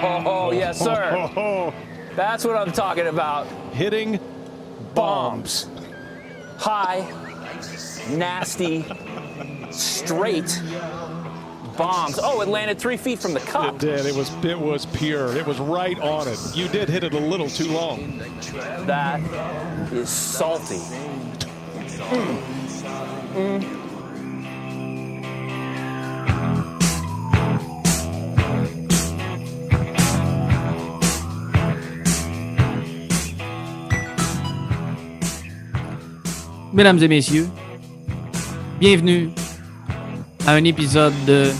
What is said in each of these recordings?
Oh, oh, yes, sir. That's what I'm talking about. Hitting Bombs. High, nasty, straight bombs. Oh, it landed three feet from the cup. It did. It was it was pure. It was right on it. You did hit it a little too long. That is salty. Hmm. Mm. Mesdames et messieurs, bienvenue à un épisode de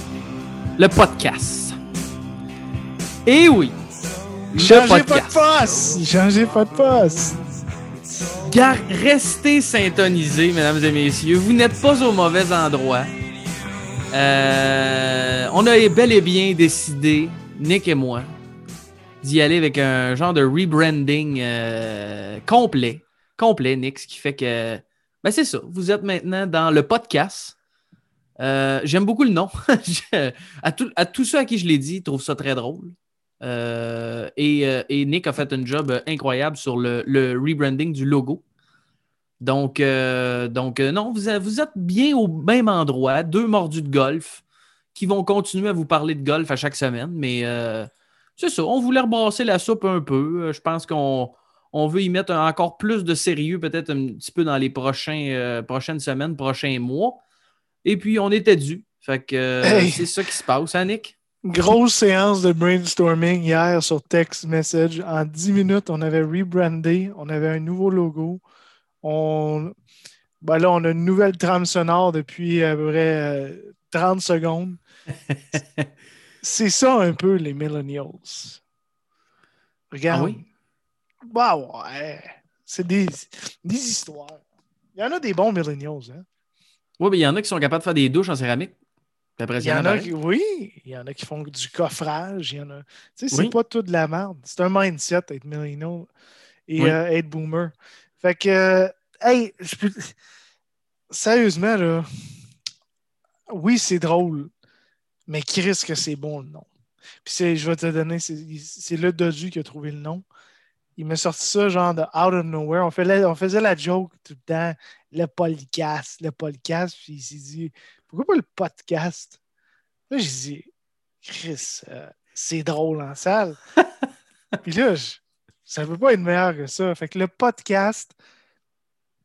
Le Podcast. Et oui, le Changez pas de podcast. poste! Changez pas de poste! Restez syntonisés, mesdames et messieurs. Vous n'êtes pas au mauvais endroit. Euh, on a bel et bien décidé, Nick et moi, d'y aller avec un genre de rebranding euh, complet. Complet, Nick, ce qui fait que. Ben, c'est ça. Vous êtes maintenant dans le podcast. Euh, J'aime beaucoup le nom. À, tout- à tous ceux à qui je l'ai dit, ils trouvent ça très drôle. Euh, et, euh, et Nick a fait un job incroyable sur le, rebranding du logo. Donc, donc non, vous, êtes- bien au même endroit, deux mordus de golf qui vont continuer à vous parler de golf à chaque semaine. Mais c'est ça, on voulait rebrasser la soupe un peu. Je pense qu'on on veut y mettre un- encore plus de sérieux, peut-être un petit peu dans les prochains, euh, prochaines semaines, prochains mois. Et puis, on était dû. Fait que euh, Hey. c'est ça qui se passe, hein, Nick? Grosse séance de brainstorming hier sur text message. En 10 minutes, on avait rebrandé, on avait un nouveau logo. On... Ben là, on a une nouvelle trame sonore depuis à peu près euh, 30 secondes. C'est ça un peu les millennials. Regarde. Ah oui? Bah ouais. C'est des, des histoires. Il y en a des bons millennials, hein? Oui, mais il y en a qui sont capables de faire des douches en céramique. Il y en a qui, oui, il y en a qui font du coffrage. Il y en a. Tu sais, c'est Oui. pas tout de la merde. C'est un mindset être millennial et Oui. euh, être boomer. Fait que, euh, hey, je peux- sérieusement, là, oui, c'est drôle, mais qui risque que c'est bon le nom? Puis je vais te donner, c'est c'est le Dodu qui a trouvé le nom. Il m'a sorti ça genre de out of nowhere. On, la- on faisait la joke tout le temps, le podcast, le podcast. Puis il s'est dit, pourquoi pas le podcast? Là, j'ai dit, Chris, euh, c'est drôle en salle. puis là, je- ça ne peut pas être meilleur que ça. Fait que le podcast,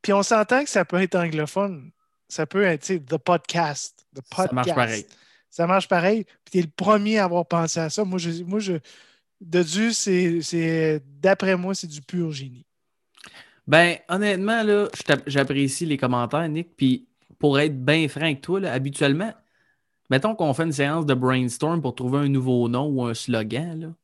puis on s'entend que ça peut être anglophone. Ça peut être, tu sais, the podcast. The Ça marche podcast. pareil. Ça marche pareil. Puis tu es le premier à avoir pensé à ça. Moi, je, moi, je, de Dieu, c'est, d'après moi, c'est du pur génie. Ben, honnêtement, là, j'apprécie les commentaires, Nick. Puis, pour être bien franc avec toi, là, habituellement, mettons qu'on fait une séance de brainstorm pour trouver un nouveau nom ou un slogan.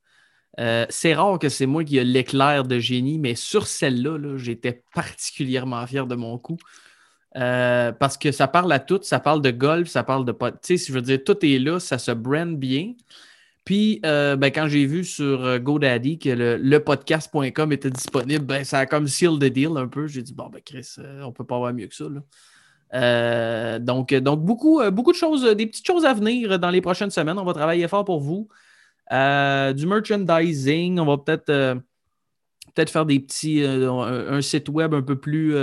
euh, c'est rare que c'est moi qui ai l'éclair de génie, mais sur celle-là, là, j'étais particulièrement fier de mon coup. Euh, parce que ça parle à tout, ça parle de golf, ça parle de. Tu sais, je veux dire, tout est là, ça se brand bien. Puis, euh, ben, quand j'ai vu sur euh, GoDaddy que le, lepodcast.com était disponible, ben, ça a comme seal the deal un peu. J'ai dit, bon, ben, Chris, euh, on peut pas avoir mieux que ça. là. Euh, donc, donc beaucoup, beaucoup de choses, des petites choses à venir dans les prochaines semaines. On va travailler fort pour vous. Du merchandising, on va peut-être peut-être faire des petits, un site web un peu plus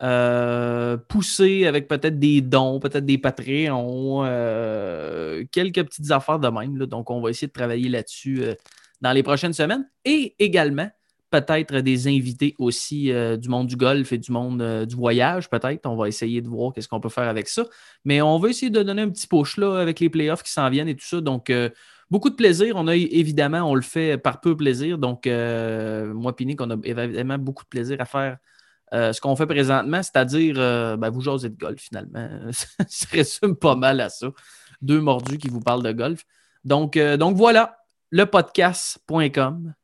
euh, poussé avec peut-être des dons, peut-être des Patreons, euh, quelques petites affaires de même. Donc, on va essayer de travailler là-dessus euh, dans les prochaines semaines et également peut-être des invités aussi du monde du golf et du monde du voyage, peut-être. On va essayer de voir qu'est-ce qu'on peut faire avec ça. Mais on va essayer de donner un petit push là, avec les playoffs qui s'en viennent et tout ça. Donc, beaucoup de plaisir. On a évidemment, on le fait par peu plaisir. Donc, moi, Pinique, on a évidemment beaucoup de plaisir à faire euh, ce qu'on fait présentement, c'est-à-dire, euh, ben, vous jasez de golf finalement. ça se résume pas mal à ça. Deux mordus qui vous parlent de golf. Donc, euh, donc voilà, lepodcast.com.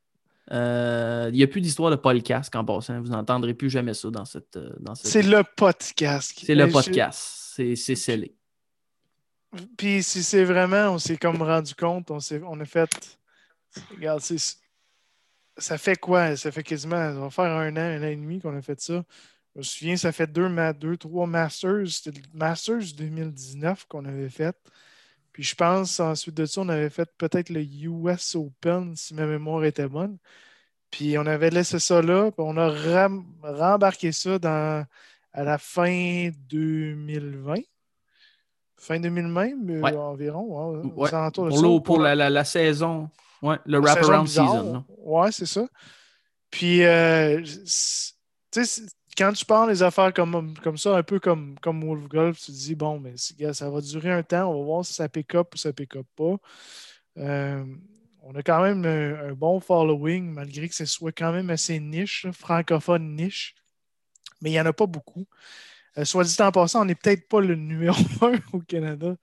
Il n'y a plus d'histoire de podcast en passant. Vous n'entendrez plus jamais ça dans cette. dans cette- C'est le podcast. C'est le je- podcast. C'est scellé. Puis si c'est vraiment, on s'est comme rendu compte, on, on a fait. Regarde, c'est- ça fait quoi? Ça fait quasiment, ça va faire un an, un an et demi qu'on a fait ça. Je me souviens, ça fait deux, deux trois Masters. C'était le Masters 2019 qu'on avait fait. Puis je pense, ensuite de ça, on avait fait peut-être le US Open, si ma mémoire était bonne. Puis on avait laissé ça là, puis on a rembarqué ça dans, à la fin 2020. Fin 2020 euh, environ. Hein, pour, pour la, saison. Ouais, le wraparound season. Ouais, c'est ça. Puis, euh, quand tu parles des affaires comme, comme ça, un peu comme, comme Wolf Golf, tu te dis, bon, mais ça va durer un temps, on va voir si ça pick up ou ça pick up pas. Euh, on a quand même un, bon following, malgré que ce soit quand même assez niche, francophone niche, mais il n'y en a pas beaucoup. Euh, soit dit en passant, on n'est peut-être pas le numéro un au Canada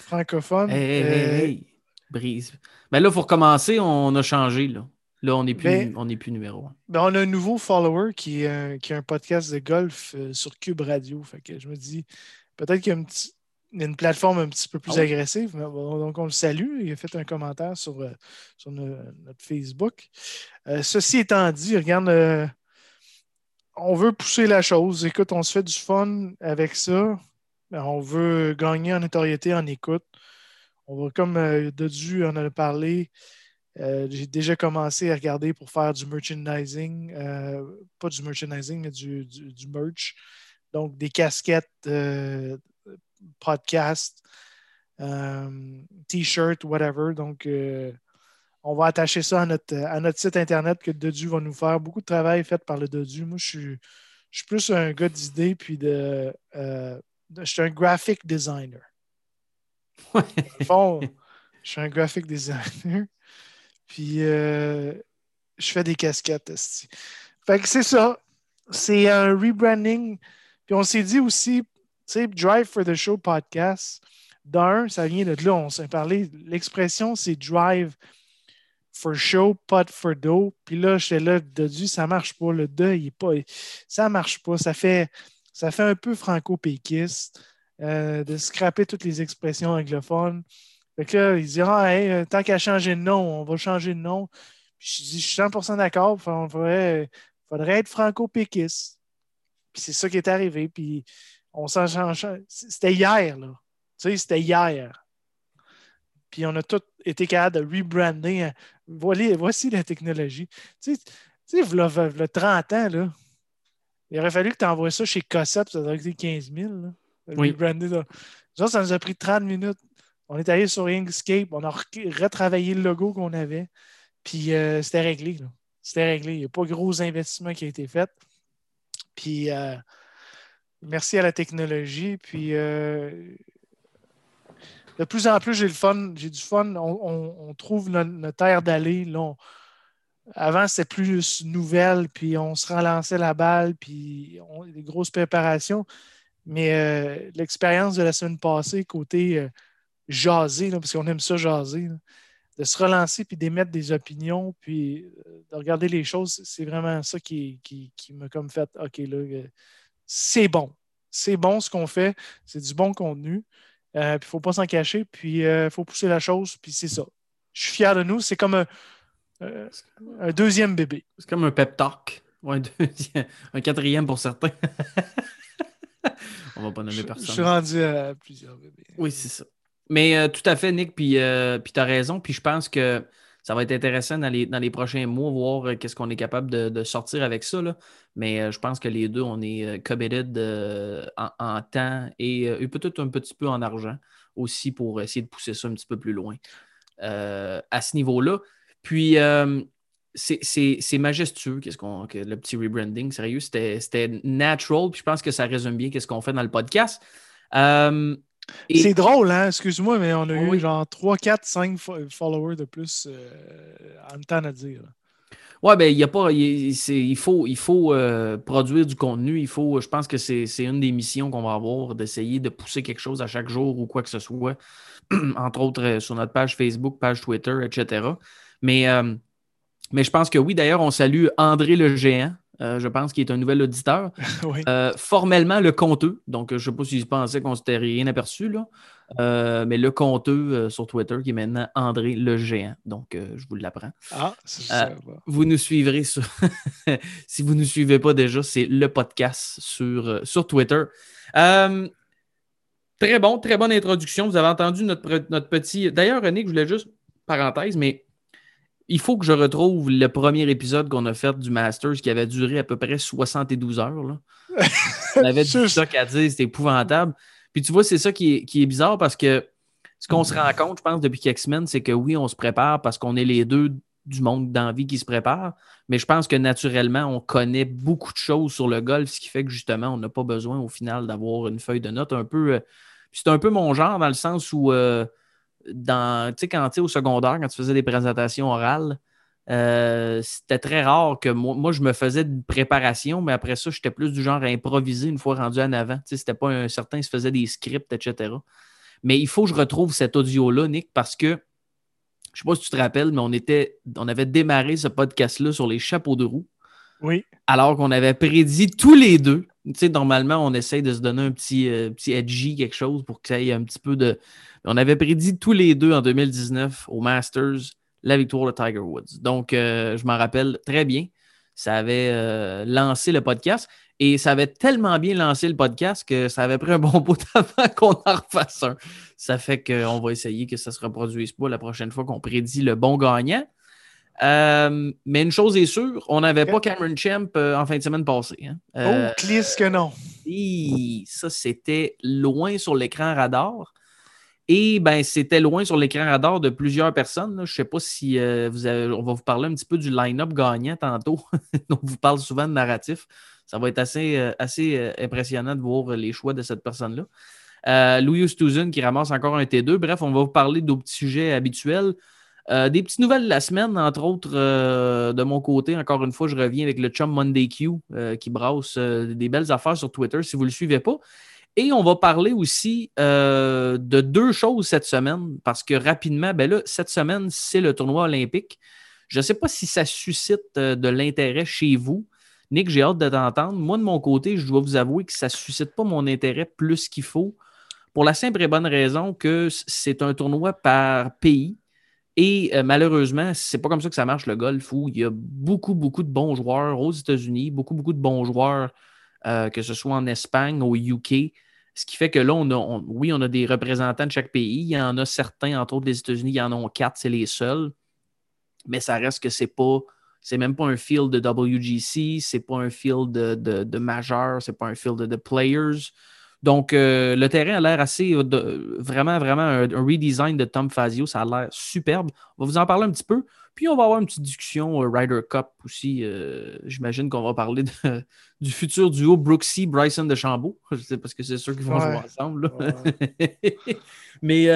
francophone. Hey, hey, euh, Brise. Mais là, pour commencer, on a changé. Là, là on n'est plus, ben, plus numéro un. Ben on a un nouveau follower qui, euh, qui a un podcast de golf sur Cube Radio. Fait que je me dis, peut-être qu'il y a une plateforme un petit peu plus ah agressive. donc, on le salue. Il a fait un commentaire sur, sur notre Facebook. ceci étant dit, regarde on veut pousser la chose. Écoute, on se fait du fun avec ça. On veut gagner en notoriété, en écoute. On va, comme euh, Dodu en a parlé, euh, j'ai déjà commencé à regarder pour faire du merchandising. Euh, pas du merchandising, mais du, merch. Donc, des casquettes, podcasts, t-shirts, whatever. Donc, on va attacher ça à notre, à notre site Internet que Dodu va nous faire. Beaucoup de travail fait par le Dodu. Moi, je suis, je suis plus un gars d'idées, puis de, euh, Je suis un graphic designer. Ouais. Je suis un graphic designer. Puis, euh, je fais des casquettes. Fait que c'est ça. C'est un rebranding. Puis, on s'est dit aussi, tu sais, Drive for the Show podcast. D'un, ça vient de là, on s'est parlé. L'expression, c'est drive for show, pas for do. Puis là, j'étais là, Dodu, ça marche pas. Le deuil, il est pas. Ça marche pas. Ça fait, ça fait un peu franco-péquiste euh, de scraper toutes les expressions anglophones. Fait que là, il dit ah, euh, tant qu'à changer de nom, on va changer de nom. Je dis Je suis 100% d'accord. Il faudrait, faudrait être franco-péquiste. Puis c'est ça qui est arrivé. Puis on s'en change. C'était hier, là. Tu sais, c'était hier. Puis on a tout été capable de rebrander voici la technologie. Tu sais, tu sais le 30 ans, là, il aurait fallu que tu envoies ça chez Cossep, ça aurait coûté 15 000. Oui. Ça, ça nous a pris 30 minutes. On est allé sur Inkscape, on a retravaillé le logo qu'on avait, puis euh, c'était réglé. C'était réglé. Il n'y a pas de gros investissement qui a été fait. Puis euh, merci à la technologie. Puis euh, de plus en plus, j'ai le fun, j'ai du fun. On, trouve notre, terre d'aller. avant, c'était plus nouvelle, puis on se relançait la balle, puis on, des grosses préparations. Mais euh, l'expérience de la semaine passée, côté euh, jaser, parce qu'on aime ça jaser, de se relancer puis d'émettre des opinions, puis euh, de regarder les choses, c'est vraiment ça qui, qui, qui m'a comme fait OK, là, c'est bon. C'est bon ce qu'on fait, c'est du bon contenu. Euh, puis il ne faut pas s'en cacher, puis il euh, faut pousser la chose, puis c'est ça. Je suis fier de nous. C'est comme un, euh, deuxième bébé. C'est comme un pep talk. Ou un, deuxième, un quatrième pour certains. On va pas nommer personne. Je suis rendu à plusieurs bébés. Oui, c'est ça. Mais tout à fait, Nick, puis, puis tu as raison. Puis je pense que ça va être intéressant dans les, dans les prochains mois, voir euh, qu'est-ce qu'on est capable de, sortir avec ça. Mais euh, je pense que les deux, on est euh, committed en, temps et, peut-être un petit peu en argent aussi pour essayer de pousser ça un petit peu plus loin à ce niveau-là. Puis, c'est majestueux, qu'est-ce qu'on, le petit rebranding, sérieux, c'était natural. Puis je pense que ça résume bien qu'est-ce qu'on fait dans le podcast. C'est drôle, hein? Excuse-moi, mais on a eu genre 3, 4, 5 followers de plus euh, en temps à dire. Ouais, ben, il y a pas. Il, faut, il faut euh, produire du contenu. Il faut, je pense que c'est une des missions qu'on va avoir, d'essayer de pousser quelque chose à chaque jour ou quoi que ce soit. Entre autres, euh, sur notre page Facebook, page Twitter, etc. Mais, mais je pense que oui, d'ailleurs, on salue André le Géant euh, je pense, qui est un nouvel auditeur. oui. Euh, formellement, le compteux. Donc, je ne sais pas s'il pensait qu'on s'était rien aperçu, là. Euh, mais le compteux euh, sur Twitter, qui est maintenant André le Géant. Donc, euh, je vous l'apprends. Ah, c'est Euh, ça. Vous nous suivrez sur. si vous ne nous suivez pas déjà, c'est le podcast sur, euh, sur Twitter. Euh, très bon, très bonne introduction. Vous avez entendu notre, notre petit. D'ailleurs, René, je voulais juste, parenthèse, mais il faut que je retrouve le premier épisode qu'on a fait du Masters qui avait duré à peu près 72 heures. Là. On avait du stock à dire, c'était épouvantable. Puis tu vois, c'est ça qui est, qui est bizarre parce que ce qu'on se rend compte, je pense, depuis quelques semaines, c'est que oui, on se prépare parce qu'on est les deux du monde d'envie qui se prépare. Mais je pense que naturellement, on connaît beaucoup de choses sur le golf, ce qui fait que justement, on n'a pas besoin au final d'avoir une feuille de notes un peu. euh, c'est un peu mon genre dans le sens où, euh, dans, tu sais, quand tu es au secondaire, quand tu faisais des présentations orales, euh, c'était très rare que moi, moi, je me faisais une préparation, mais après ça, j'étais plus du genre à improviser une fois rendu en avant. Tu sais, c'était pas un certain, se faisait des scripts, etc. Mais il faut que je retrouve cet audio-là, Nick, parce que je sais pas si tu te rappelles, mais on était, on avait démarré ce podcast-là sur les chapeaux de roue, Oui. alors qu'on avait prédit tous les deux. Tu sais, normalement, on essaye de se donner un petit, euh, petit edgy, quelque chose pour que ça ait un petit peu de. On avait prédit tous les deux en 2019 au Masters la victoire de Tiger Woods. Donc, euh, je m'en rappelle très bien. Ça avait euh, lancé le podcast et ça avait tellement bien lancé le podcast que ça avait pris un bon bout avant qu'on en refasse un. Ça fait qu'on va essayer que ça se reproduise pas la prochaine fois qu'on prédit le bon gagnant. Euh, mais une chose est sûre, on n'avait pas Cameron Champ en fin de semaine passée. hein. Euh, oh, que non. ça, c'était loin sur l'écran radar. Et ben, c'était loin sur l'écran radar de plusieurs personnes. Je ne sais pas si euh, vous on va vous parler un petit peu du line-up gagnant tantôt. on vous parle souvent de narratif. Ça va être assez, euh, assez euh, impressionnant de voir les choix de cette personne-là. Louis Oosthuizen qui ramasse encore un T2. Bref, on va vous parler d'autres petits sujets habituels. Des petites nouvelles de la semaine, entre autres, de mon côté. Encore une fois, je reviens avec le chum Monday Q qui brasse des belles affaires sur Twitter si vous ne le suivez pas. Et on va parler aussi euh, de deux choses cette semaine, parce que rapidement, ben là, cette semaine, c'est le tournoi olympique. Je ne sais pas si ça suscite euh, de l'intérêt chez vous. Nick, j'ai hâte de t'entendre. Moi, de mon côté, je dois vous avouer que ça ne suscite pas mon intérêt plus qu'il faut, pour la simple et bonne raison que c'est un tournoi par pays. Et euh, malheureusement, c'est pas comme ça que ça marche le golf, où il y a beaucoup, beaucoup de bons joueurs aux États-Unis, beaucoup, beaucoup de bons joueurs, euh, que ce soit en Espagne, au UK. Ce qui fait que là, on a, oui, on a des représentants de chaque pays. Il y en a certains, entre autres les États-Unis, il y en a quatre, c'est les seuls. Mais ça reste que c'est pas. C'est même pas un field de WGC, c'est pas un field de, de, de majeur, c'est pas un field de players. Donc, euh, le terrain a l'air assez. euh, de- vraiment, vraiment un, un redesign de Tom Fazio. Ça a l'air superbe. On va vous en parler un petit peu. Puis, on va avoir une petite discussion euh, Ryder Cup aussi. euh, J'imagine qu'on va parler de- du futur duo Brooksy-Bryson de Chambault. C'est parce que c'est sûr qu'ils vont Ouais. jouer ensemble. Ouais. Mais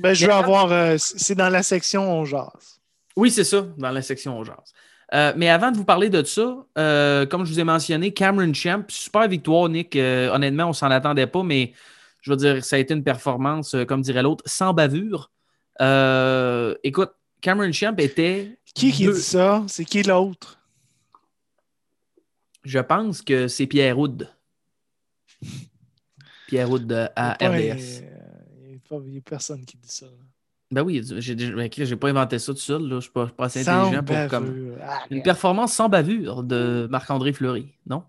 Ben, je vais avoir. c'est dans la section On jase. oui, c'est ça, dans la section jazz. Euh, mais avant de vous parler de ça, euh, comme je vous ai mentionné, Cameron Champ, super victoire, Nick. Euh, honnêtement, on s'en attendait pas, mais je veux dire, ça a été une performance, comme dirait l'autre, sans bavure. Écoute, Cameron Champ était. Qui qui deux- dit ça? C'est qui l'autre? Je pense que c'est Pierre Houd. Pierre Houd à Il y a pas RDS. Il n'y a, a personne qui dit ça. Ben oui, j'ai ben, j'ai pas inventé ça tout seul. Là. Je ne suis pas, pas assez Sans intelligent pour comme. Ah, Une performance sans bavure de Marc-André Fleury, non?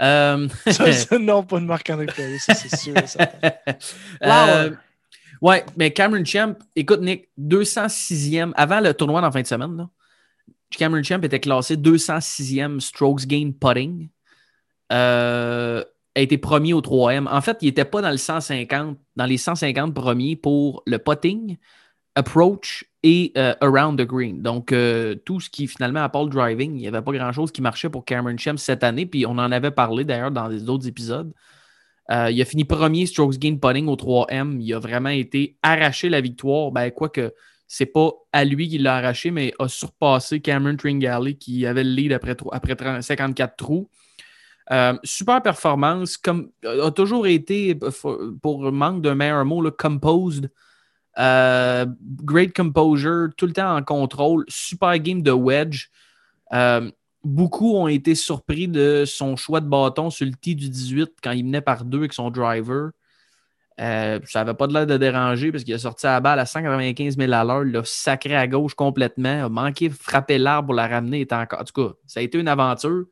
Euh, ça, ça, non, pas de Marc-André Fleury, ça c'est sûr. certain. Euh, ouais, mais Cameron Champ, écoute, Nick, 206e, avant le tournoi dans la fin de semaine, là, Cameron Champ était classé 206e strokes gain putting. Euh, a été premier au 3M. En fait, il n'était pas dans le 150, dans les 150 premiers pour le putting, approach et euh, around the green. Donc, euh, tout ce qui finalement, à part le driving, il n'y avait pas grand-chose qui marchait pour Cameron Champ cette année. Puis on en avait parlé d'ailleurs dans les autres épisodes. Euh, il a fini premier strokes gain putting au 3M. Il a vraiment été arraché la victoire. Ben, quoique, c'est pas à lui qu'il l'a arraché, mais a surpassé Cameron Tringali qui avait le lead après, tro- après 30 54 trous. Super performance, comme a toujours été, pour manque d'un meilleur mot, là, composed. Euh, great composure, tout le temps en contrôle, super game de wedge. Euh, beaucoup ont été surpris de son choix de bâton sur le tee du 18 quand il menait par deux avec son driver. Euh, ça n'avait pas de l'air de déranger parce qu'il a sorti la balle à 195 000 à l'heure, l'a sacré à gauche complètement, a manqué frapper l'arbre pour la ramener. Était encore... En tout cas, ça a été une aventure.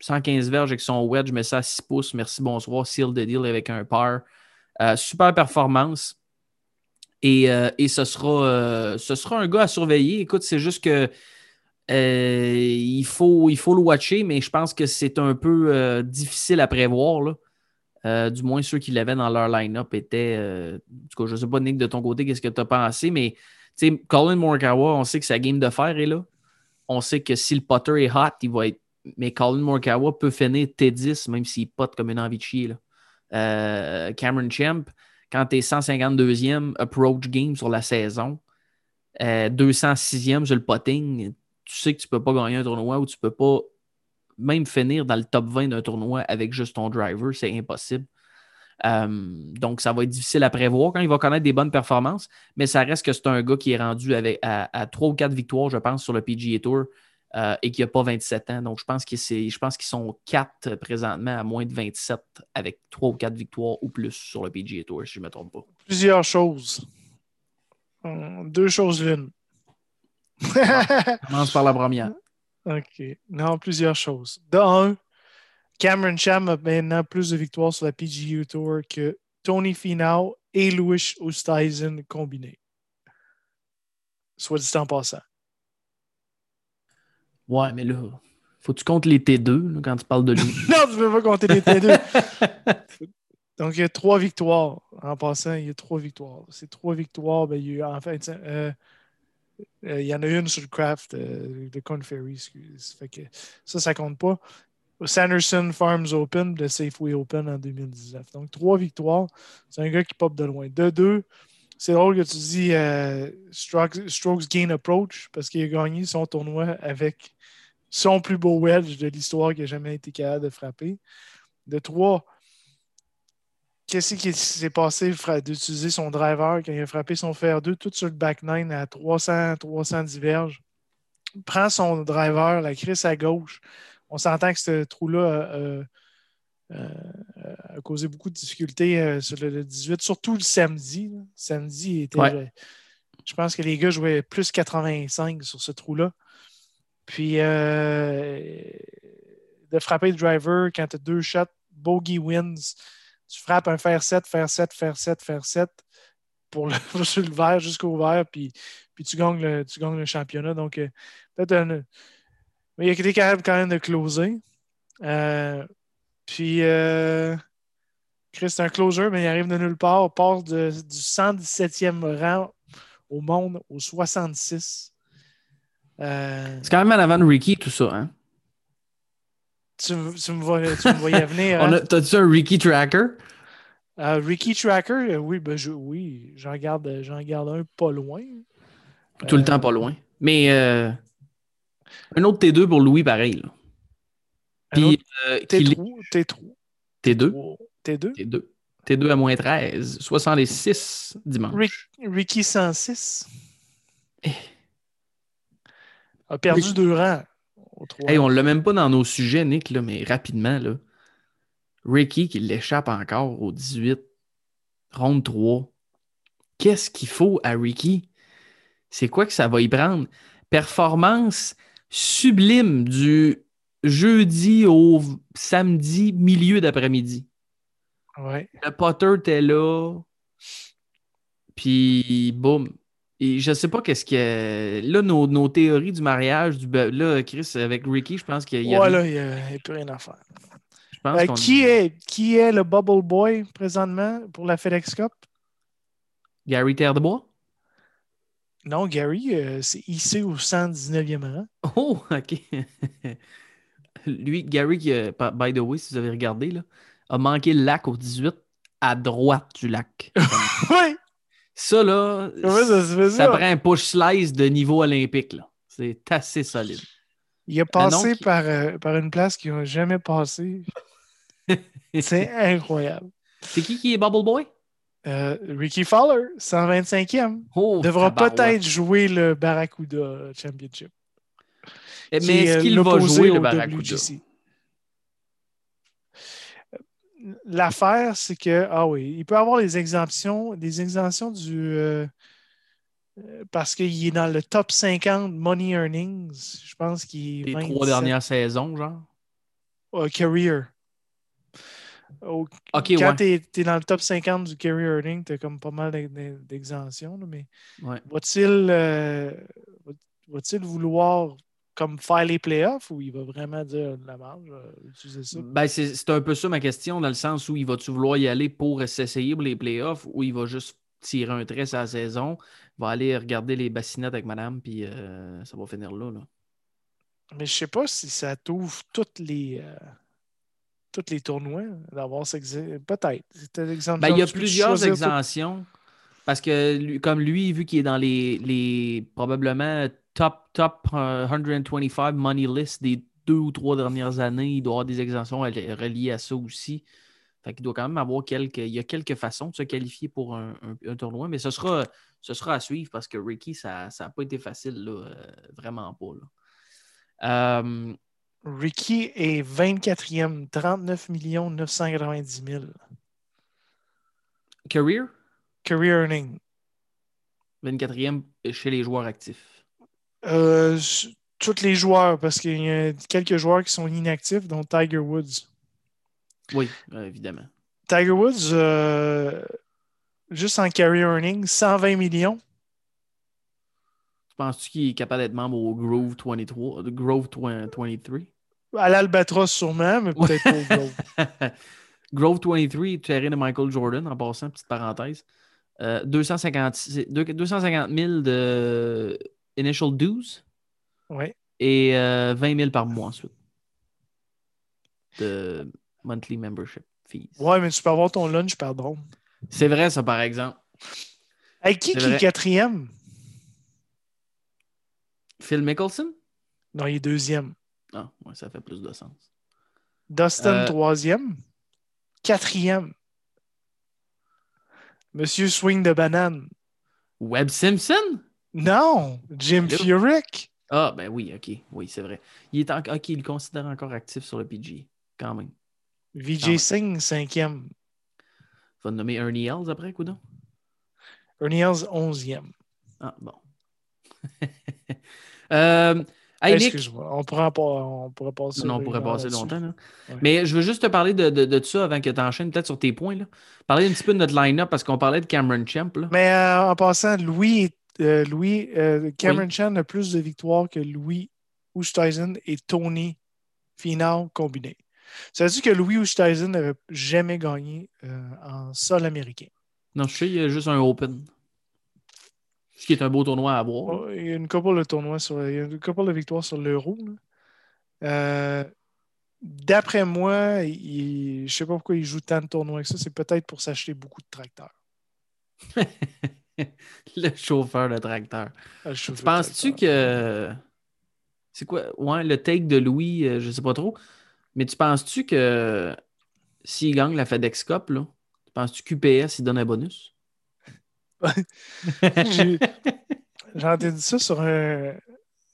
115 verges avec son wedge, mets ça à 6 pouces. Merci, bonsoir. Seal the deal avec un par. Super performance. Et, euh, et ce, sera, euh, ce sera un gars à surveiller. Écoute, c'est juste que euh, il, faut, il faut le watcher, mais je pense que c'est un peu difficile à prévoir. Du moins, ceux qui l'avaient dans leur line-up étaient. en tout cas, je ne sais pas, Nick, de ton côté, qu'est-ce que tu as pensé, mais Colin Morikawa, on sait que sa game de fer est là. On sait que si le putter est hot, il va être. Mais Colin Morikawa peut finir T10, même s'il pote comme une envie de chier. Là. Cameron Champ, quand tu es 152e approach game sur la saison, euh, 206e sur le potting, tu sais que tu ne peux pas gagner un tournoi ou tu ne peux pas même finir dans le top 20 d'un tournoi avec juste ton driver, c'est impossible. Euh, donc, ça va être difficile à prévoir quand il va connaître des bonnes performances, mais ça reste que c'est un gars qui est rendu avec, à, à 3 ou 4 victoires, je pense, sur le PGA Tour euh, et qui n'a pas 27 ans. Donc, je pense, qu'ils sont 4 présentement à moins de 27 avec 3 ou 4 victoires ou plus sur le PGA Tour, si je ne me trompe pas. Plusieurs choses. Hum, Deux choses l'une. Commence par la première. OK. Non, plusieurs choses. De un, Cameron Cham a maintenant plus de victoires sur la PGA Tour que Tony Finau et Louis Oosthuizen combinés. Soit dit en passant. Ouais, mais là, faut que tu comptes les T2 là, quand tu parles de lui. Non, tu ne peux pas compter les T2. Donc, il y a trois victoires. En passant, il y a trois victoires. Ces trois victoires, ben, il y a en fait, euh, euh, il y en a une sur le craft euh, de Corn Ferry, excuse. Fait que ça, ça compte pas. Sanderson Farms Open, le Safeway Open en 2019. Donc, trois victoires. C'est un gars qui pop de loin. De deux, c'est drôle que tu dis strokes, strokes Gain Approach parce qu'il a gagné son tournoi avec son plus beau wedge de l'histoire qui n'a jamais été capable de frapper. De trois, qu'est-ce qui s'est passé d'utiliser son driver quand il a frappé son fer 2 tout sur le back 9 à 300, 310 verges? Il prend son driver, la crisse à gauche. On s'entend que ce trou-là euh, euh, a causé beaucoup de difficultés euh, sur le, le 18, surtout le samedi. là. Samedi, était, Ouais. je pense que les gars jouaient plus 85 sur ce trou-là. Puis euh, de frapper le driver quand tu as deux shots, bogey wins, tu frappes un fer 7, fer 7, fer 7, fer 7 pour le, sur vert jusqu'au vert, puis, tu, gagnes le, championnat. Donc, euh, peut-être un. Mais il a été capable quand même de closer. Euh, puis, Chris, c'est un closer, mais il arrive de nulle part, passe de- du 117e rang au monde au 66. Euh, C'est quand même en avant de Ricky, tout ça. Hein? tu, tu me vois- tu me voyais venir. Hein? T'as-tu un Ricky Tracker? Euh, Ricky Tracker, euh, oui, ben je, oui, j'en garde, j'en garde un pas loin. Tout le Euh, temps pas loin. Mais euh, un autre T2 pour Louis, pareil. là. Puis, autre euh, qu'il est- T3, T3, T2. T2. T2. T2 à moins 13. 66 dimanche. Rick- Ricky 106 Eh. A perdu deux rangs au 3. Hey, on l'a même pas dans nos sujets, Nick, là, mais rapidement. Là. Ricky qui l'échappe encore au 18. Ronde 3. Qu'est-ce qu'il faut à Ricky? C'est quoi que ça va y prendre? Performance sublime du jeudi au samedi, milieu d'après-midi. Ouais. Le Potter était là. Puis, boum. Et je sais pas qu'est-ce que. Là, nos, nos théories du mariage, du là, Chris, avec Ricky, je pense qu'il y a. Ouais, là, il n'y a, plus rien à faire. je pense Euh, qu'on- qui, est, qui est le Bubble Boy présentement pour la FedEx Cup? Gary Terre de Bois? Non, Gary, euh, c'est hissé au 119e rang. Oh, OK. Lui, Gary, qui, euh, by the way, si vous avez regardé, là, a manqué le lac au 18 à droite du lac. oui! Ça, là, Comment ça se fait ça ça? prend un push slice de niveau olympique. là. C'est assez solide. Il a passé par, euh, par une place qu'il n'a jamais passé. C'est incroyable. C'est qui qui est Bubble Boy? Euh, Ricky Fowler, 125e, Oh, devra peut-être jouer le Barracuda Championship. Mais qui est, est-ce euh, qu'il va jouer le Barracuda? WGC. L'affaire, c'est que, ah oui, il peut avoir les exemptions, des exemptions du. euh, euh, parce qu'il est dans le top 50 money earnings. Je pense qu'il Les 27, trois dernières saisons, genre. euh, career. Au- Ok, quand ouais. tu es, dans le top 50 du career earning, tu as comme pas mal d'ex- d'exemptions. Mais Ouais. va-t-il euh, va- va-t-il vouloir comme faire les playoffs ou il va vraiment dire de la marge, euh, utiliser ça? Ben, c'est un peu ça ma question, dans le sens où il va-tu vouloir y aller pour s'essayer pour les playoffs ou il va juste tirer un trait la saison, va aller regarder les bassinettes avec madame, puis euh, ça va finir là. là. Mais je sais pas si ça t'ouvre toutes les euh, tous les tournois d'avoir Peut-être. Ben, il y a plusieurs tout. exemptions. Parce que comme lui, vu qu'il est dans les, les probablement top, top euh, 125 money list des deux ou trois dernières années, il doit avoir des exemptions reli- reliées à ça aussi. Fait qu'il doit quand même avoir quelques. Il y a quelques façons de se qualifier pour un, un- un tournoi, mais ce sera, ce sera à suivre parce que Ricky, ça n'a pas été facile, là, euh, vraiment pas. là. Euh, Ricky est 24e, 39 990 000. career, Career earning. 24e chez les joueurs actifs. Euh, tous les joueurs, parce qu'il y a quelques joueurs qui sont inactifs, dont Tiger Woods. Oui, euh, évidemment. Tiger Woods, euh, juste en career earning, 120 millions. Penses-tu qu'il est capable d'être membre au Grove 23, euh, Grove 20 23? À l'Albatros, sûrement, mais peut-être pas au Globe. Grove 23 est terrain de Michael Jordan, en passant, petite parenthèse. Euh, 250, deux- 250 000 de initial dues Ouais. et euh, 20 000 par mois ensuite. De monthly membership fees. ouais, mais tu peux avoir ton lunch par drone. C'est vrai, ça, par exemple. Hey, qui, qui est vrai. quatrième? Phil Mickelson? Non, il est deuxième. Ah, ouais, ça fait plus de sens. Dustin, Euh, troisième. Quatrième. Monsieur Swing de banane. Webb Simpson? Non, Jim Hello. Furyk. Ah, ben oui, ok. Oui, c'est vrai. Il est en... Ok, il le considère encore actif sur le PG, quand même. Ouais. Singh, cinquième. Va nommer Ernie Els après, coudon? Ernie Els, onzième. Ah, bon. euh, hey, Nick, Excuse-moi, on pourrait, pas, on pourrait passer. non, on pourrait passer longtemps. là. Ouais. Mais je veux juste te parler de, de, de ça avant que tu enchaînes peut-être sur tes points. Là. Parler un petit peu de notre line-up parce qu'on parlait de Cameron Champ. Là. Mais euh, en passant, Louis, est- euh, Louis euh, Cameron Chan a plus de victoires que Louis Oosthuizen et Tony Finau combinés. Ça veut dire que Louis Oosthuizen n'avait jamais gagné euh, en sol américain. Non, je sais, il y a juste un Open. Ce qui est un beau tournoi à avoir. Oh, il y a une couple de tournois sur, il y a une couple de victoires sur l'euro. D'après moi, il- je ne sais pas pourquoi il joue tant de tournois que ça. C'est peut-être pour s'acheter beaucoup de tracteurs. le chauffeur de tracteur. Je Tu penses-tu que. C'est quoi? Ouais, le take de Louis, euh, je sais pas trop. Mais tu penses-tu que s'il gagne la FedEx Cup, là, tu penses-tu qu'UPS il donne un bonus? J'ai entendu ça sur un,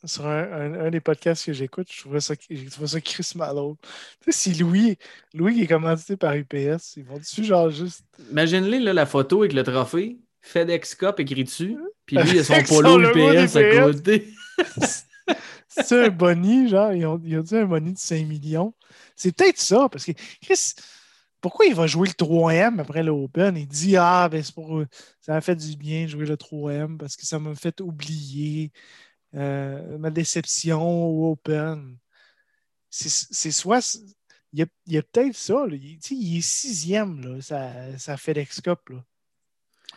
sur un, un- un des podcasts que j'écoute. Je trouvais ça, j'ai trouvé ça Chris Malone. Tu sais, si Louis, Louis est commandité par UPS, ils vont dessus genre juste. Imagine-les la photo avec le trophée, FedEx Cup écrit dessus, puis lui, il a son polo UPS à côté. C'est un bonnie, genre, ils ont, ils ont dit un bonnie de 5 millions. C'est peut-être ça, parce que Chris, pourquoi il va jouer le 3M après l'Open? Il dit Ah, ben c'est pour. Ça m'a fait du bien de jouer le 3M parce que ça m'a fait oublier euh, ma déception au Open. C'est soit. Il y a, peut-être ça. là. Il, est sixième, là, ça, ça FedEx Cup. Là.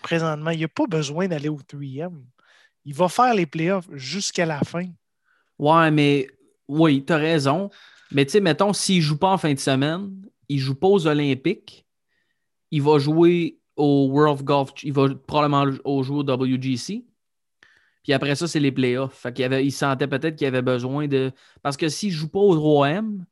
Présentement, il n'a pas besoin d'aller au 3M. Il va faire les playoffs jusqu'à la fin. Ouais, mais oui, t'as raison. Mais tu sais, mettons, s'il joue pas en fin de semaine, il joue pas aux Olympiques, il va jouer au World Golf, il va probablement au- jouer au WGC. Puis après ça, c'est les playoffs. Il sentait peut-être qu'il avait besoin de. Parce que s'il joue pas au 3M,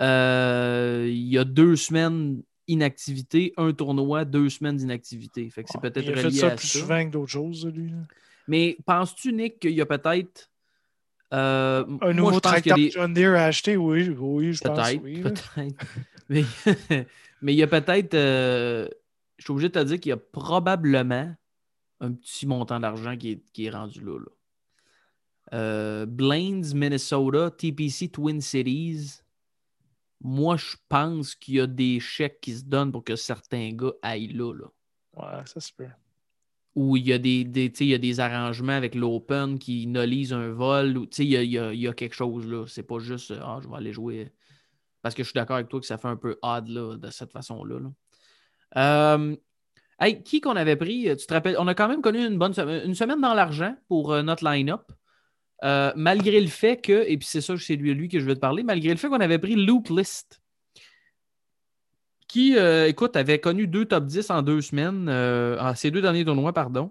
euh, il y a deux semaines inactivité, un tournoi, deux semaines d'inactivité. Fait que c'est peut-être il a fait relié ça à plus ça. souvent que d'autres choses, lui. là. Mais penses-tu, Nick, qu'il y a peut-être Euh, Un nouveau tracteur des- John Deere à acheter, oui, oui, je pense. Peut-être, oui, peut-être. Mais, mais il y a peut-être. euh, je suis obligé de te dire qu'il y a probablement un petit montant d'argent qui est, qui est rendu là. là. Euh, Blaines, Minnesota, TPC Twin Cities. Moi, je pense qu'il y a des chèques qui se donnent pour que certains gars aillent là. là. Ouais, ça se peut. Où il y a des, des, il y a des arrangements avec l'Open qui nolisent un vol. ou, Il y a, il y a- il y a quelque chose là. C'est pas juste Ah, je vais aller jouer. Parce que je suis d'accord avec toi que ça fait un peu odd là, de cette façon-là. là. Euh, hey, qui qu'on avait pris? Tu te rappelles? On a quand même connu une bonne semaine, une semaine dans l'argent pour euh, notre line-up. Euh, malgré le fait que, et puis c'est ça, c'est lui, lui que je vais te parler, malgré le fait qu'on avait pris Luke List, qui, euh, écoute, avait connu deux top 10 en deux semaines, euh, en ces deux derniers tournois, pardon.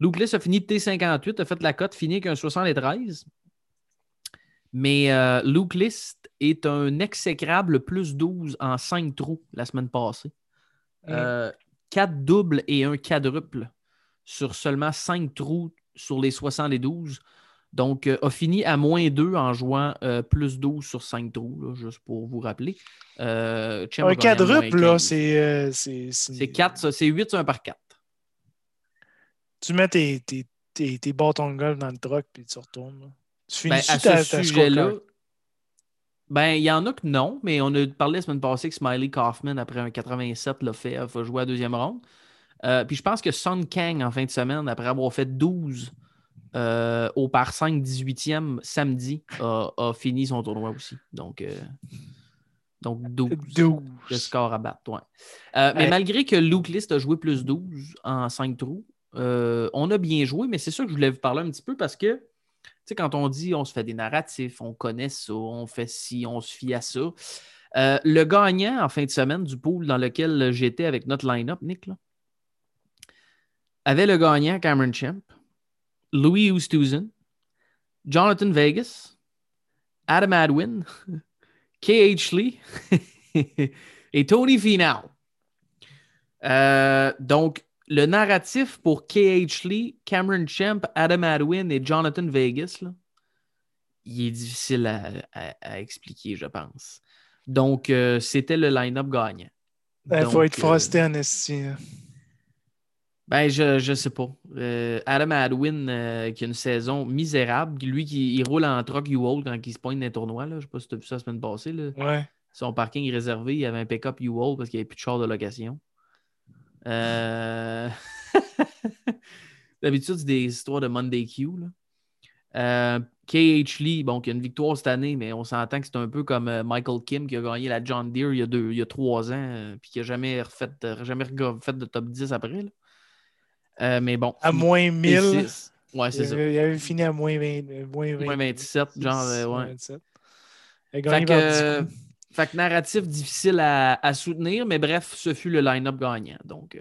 Luke List a fini de T58, a fait la cote, fini avec un 73. Mais euh, Luke List est un exécrable plus 12 en 5 trous la semaine passée. Euh, 4 doubles et un quadruple sur seulement 5 trous sur les 72. Donc, euh, a fini à moins 2 en jouant euh, plus 12 sur 5 trous, là, juste pour vous rappeler. Euh, Un quadruple, là, 15. c'est. euh, c'est C'est 4, ça, c'est 8 sur un par 4. Tu mets tes, tes, tes, tes bâtons de golf dans le truck puis tu retournes. là. Tu finis Ben, à ta, ce sujet-là, ben, il y en a que non, mais on a parlé la semaine passée que Smiley Kaufman, après un 87, l'a fait, il va jouer à la deuxième ronde. Puis je pense que Sun Kang, en fin de semaine, après avoir fait 12 euh, au par 5 18e samedi, a, a fini son tournoi aussi. Donc, euh, donc 12. 12. Le score à battre, ouais. Euh, mais malgré que Luke List a joué plus 12 en 5 trous, on a bien joué, mais c'est ça que je voulais vous parler un petit peu parce que, tu sais, quand on dit on se fait des narratifs, on connaît ça, on fait ci, on se fie à ça. Le gagnant en fin de semaine du pool dans lequel j'étais avec notre line-up, Nick, là, avait le gagnant Cameron Champ, Louis Oosthuizen, Jonathan Vegas, Adam Adwin, K.H. Lee et Tony Finau. Euh, donc, le narratif pour K.H. Lee, Cameron Champ, Adam Adwin et Jonathan Vegas, là, il est difficile à, à- à expliquer, je pense. Donc, euh, c'était le line-up gagnant. Il faut Donc, être euh, frosté en esti. Ben, je, je sais pas. Euh, Adam Adwin, euh, qui a une saison misérable, lui qui il roule en truck U-Haul quand il se pointe dans les tournois. Là. Je sais pas si tu as vu ça la semaine passée. Là. Ouais. Son parking est réservé, il avait un pick-up U-Haul parce qu'il n'y avait plus de char de location. Euh, D'habitude, c'est des histoires de Monday Q. Là. KH Lee, bon, qui a une victoire cette année, mais on s'entend que c'est un peu comme Michael Kim qui a gagné la John Deere il y a, deux, il y a trois ans, puis qui n'a jamais refait, jamais refait de top 10 après. là. Euh, mais bon. À moins 1000. Et six. Ouais, Il c'est ça. avait, il avait fini à moins 20. euh, Moins, 20, Moins 27, genre, euh, ouais. 27. Il a Fait que, par 10 euh, points. fait que narratif difficile à, à soutenir, mais bref, ce fut le line-up gagnant. Donc,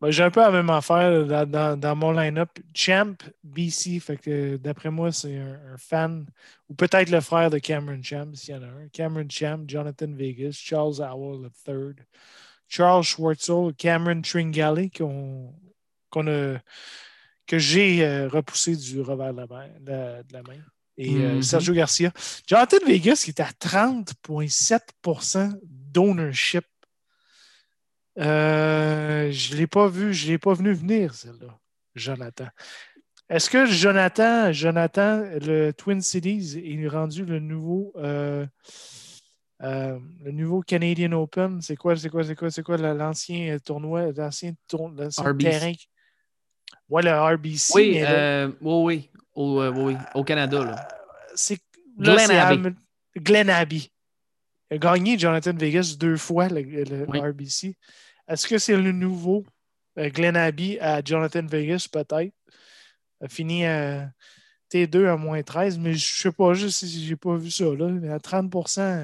Ben, J'ai un peu la même affaire dans, dans- dans mon line-up. Champ, BC, fait que d'après moi, c'est un, un fan, ou peut-être le frère de Cameron Champ, s'il y en a un. Cameron Champ, Jonathan Vegas, Charles Howell III, Charles Schwartzel, Cameron Tringali, qu'on qu'on a, que j'ai euh, repoussé du revers de la main. de- de la main. Et euh, Mhm. Sergio Garcia. Jonathan Vegas qui est à 30,7% d'ownership euh, je ne l'ai pas vu, je ne l'ai pas venu venir, celle-là, Jonathan. Est-ce que Jonathan, Jonathan, le Twin Cities est rendu le nouveau euh, euh, le nouveau Canadian Open? C'est quoi, c'est quoi, c'est quoi, c'est quoi la- l'ancien tournoi, l'ancien, tour- terrain? Ouais, le RBC. oui, là, euh, oui, oui, au, euh, oui, oui, au Canada. Là. c'est là, Glen c'est Abbey. Glen Abbey. Il a gagné Jonathan Vegas deux fois le, le Oui. RBC. Est-ce que c'est le nouveau euh, Glen Abbey à Jonathan Vegas, peut-être? A fini à T2 à moins 13, mais je sais pas, sais si j'ai pas vu ça. Là. Mais à 30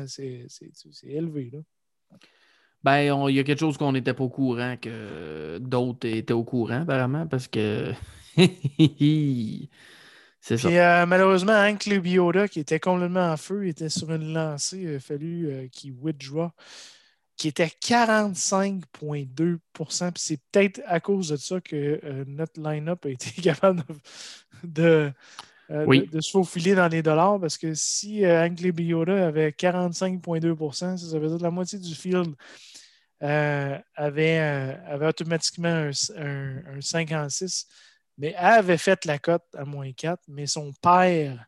c'est c'est- c'est élevé. Là. Ben, il y a quelque chose qu'on n'était pas au courant que d'autres étaient au courant, apparemment, parce que. C'est ça. Euh, malheureusement, Hank Lebioda, qui était complètement en feu, était sur une lancée, il a fallu euh, qu'il withdraw, qui était 45,2 Puis c'est peut-être à cause de ça que euh, notre line-up a été capable de, euh, Oui. de, de se faufiler dans les dollars parce que si euh, Biota avait 45,2 ça, ça veut dire que la moitié du field euh, avait, euh, avait automatiquement un, un, un 5 en 6, mais avait fait la cote à moins 4, mais son père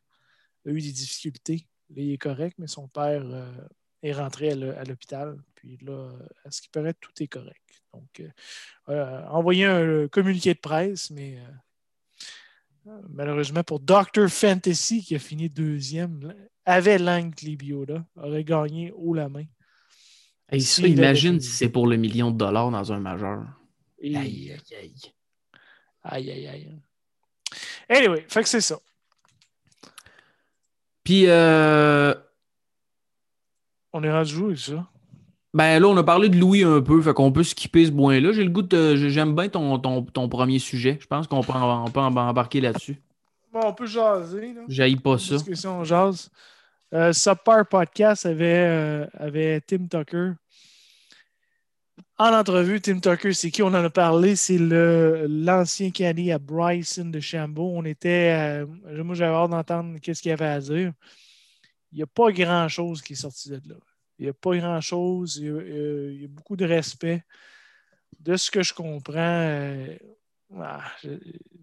a eu des difficultés. Là, il est correct, mais son père est rentré à l'hô- à l'hôpital. Puis là, à ce qui paraît, tout est correct. Donc, envoyé un communiqué de presse, mais malheureusement pour Dr. Fantasy, qui a fini deuxième, avait Langley Biota, aurait gagné haut la main. Ça, il imagine si c'est pour le million de dollars dans un majeur. Et- Aïe, aïe, aïe. Aïe, aïe, aïe. Anyway, fait que c'est ça. Puis, euh, On est rendu où avec ça? Ben là, on a parlé de Louis un peu, fait qu'on peut skipper ce point-là. J'ai le goût de. J'aime bien ton, ton, ton premier sujet. Je pense qu'on peut, en- on peut en- embarquer là-dessus. Bon, on peut jaser. J'haïs pas ça. Discussion, on jase. Euh, Subpar Podcast avait, euh, avait Tim Tucker. En entrevue, Tim Tucker, c'est qui? On en a parlé. C'est l'ancien caddy à Bryson de Chambault. On était. euh, moi, j'avais hâte d'entendre qu'est-ce qu'il y avait à dire. Il n'y a pas grand-chose qui est sorti de là. Il n'y a pas grand-chose. Il, y a- il y a beaucoup de respect. De ce que je comprends, euh, ah, je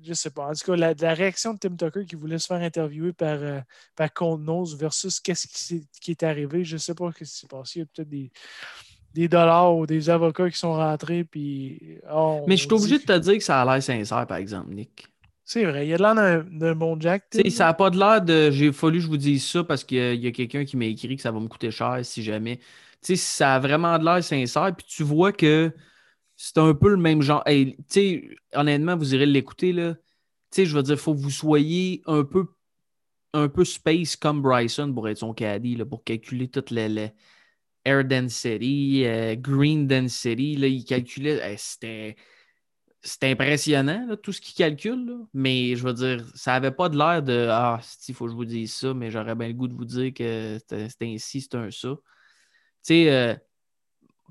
ne sais pas. En tout cas, la, la réaction de Tim Tucker qui voulait se faire interviewer par, euh, par Cold Nose versus qu'est-ce qui, est arrivé, je ne sais pas ce qui s'est passé. Il y a peut-être des, des dollars ou des avocats qui sont rentrés. Puis, oh, Mais je suis obligé de te dire que ça a l'air sincère, par exemple, Nick. C'est vrai, il y a de l'air d'un- bon Jack. Ça n'a pas de l'air de. J'ai fallu que je vous dise ça parce qu'il y a- quelqu'un qui m'a écrit que ça va me coûter cher si jamais. Tu sais, ça a vraiment de l'air sincère. Puis tu vois que c'est un peu le même genre. Hey, tu sais, honnêtement, vous irez l'écouter, là. Tu sais, je veux dire, il faut que vous soyez un peu, un peu space comme Bryson pour être son caddie, là, pour calculer toute la, la air density, euh, green density. Là, il calculait. hey, C'était. C'est impressionnant, là, tout ce qu'il calcule, là. mais je veux dire, ça n'avait pas de l'air de Ah, il faut que je vous dise ça, mais j'aurais bien le goût de vous dire que c'était c'était ainsi, c'est un ça. Tu sais, euh,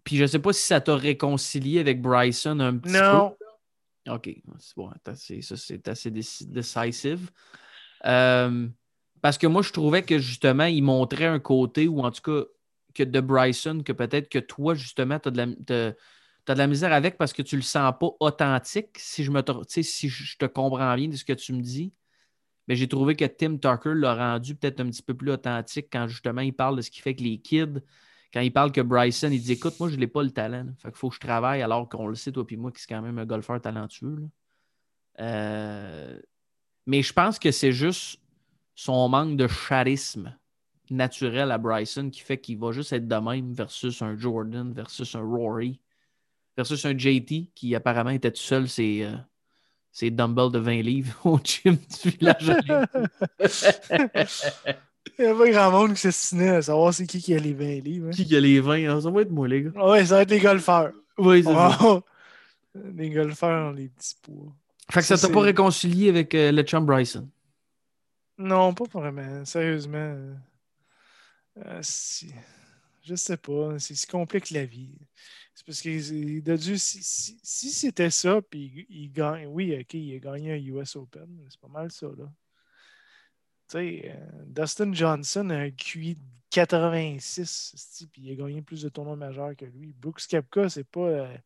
puis je sais pas si ça t'a réconcilié avec Bryson un petit Non. peu. OK, c'est bon, c'est assez- ça c'est assez déci- decisive. Euh, parce que moi, je trouvais que justement, il montrait un côté, ou en tout cas, que de Bryson, que peut-être que toi, justement, tu as de la. T'as- t'as de la misère avec parce que tu le sens pas authentique, si je me tu si je te comprends bien de ce que tu me dis. Mais j'ai trouvé que Tim Tucker l'a rendu peut-être un petit peu plus authentique quand justement il parle de ce qui fait que les kids, quand il parle que Bryson, il dit Écoute, moi, je n'ai pas le talent. qu'il faut que je travaille alors qu'on le sait, toi puis moi, qui est quand même un golfeur talentueux. Euh, Mais je pense que c'est juste son manque de charisme naturel à Bryson qui fait qu'il va juste être de même versus un Jordan, versus un Rory, versus un JT qui apparemment était tout seul ses, euh, ses dumbbells de 20 livres au gym du village. Il n'y a pas grand monde qui s'estimait à savoir c'est qui qui a les 20 livres. hein. qui qui a les 20 hein? Ça va être moi, les gars. Ouais, ça va être les golfeurs. Oui, c'est ça. Oh, les golfeurs ont les petits poids. Fait que ça Ça, t'a pas réconcilié avec euh, le chum Bryson? Non, pas vraiment. Sérieusement. euh, euh, si- je sais pas. C'est ce qui complique la vie. C'est parce que de Dieu, si, si- si c'était ça, puis il, gagne. Oui, ok, il a gagné un US Open. C'est pas mal ça, là. Tu sais, euh, Dustin Johnson a un QI de 86, esti, puis il a gagné plus de tournois majeurs que lui. Brooks Koepka, c'est pas. euh,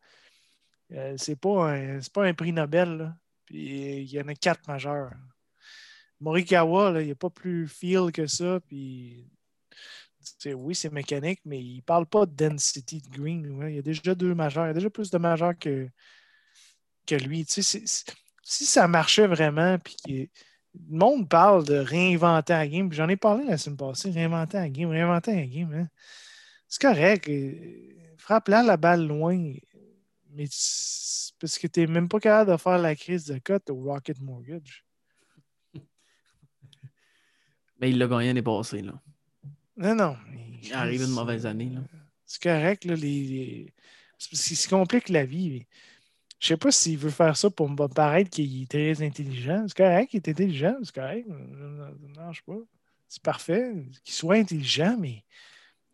euh, c'est pas, un- pas un prix Nobel. Puis il y en a quatre majeurs. Morikawa, là, il n'est pas plus feel que ça. Puis, oui, c'est mécanique, mais il ne parle pas de density de green. Il y a déjà deux majeurs. Il y a déjà plus de majeurs que, que lui. Si ça marchait vraiment, puis le monde parle de réinventer la game, j'en ai parlé la semaine passée, réinventer la game, réinventer la game. hein. C'est correct. euh, Frappe-la la balle loin. Mais parce que tu n'es même pas capable de faire la crise de cote au Rocket Mortgage. Mais il l'a gagné l'année passée. Là. Non, non. Il est arrivé une mauvaise année. Là. C'est correct, là, les, qu'il se complique la vie. Je sais pas s'il veut faire ça pour me paraître qu'il est très intelligent. C'est correct, il est intelligent, c'est correct. Non, je sais pas. C'est parfait qu'il soit intelligent, mais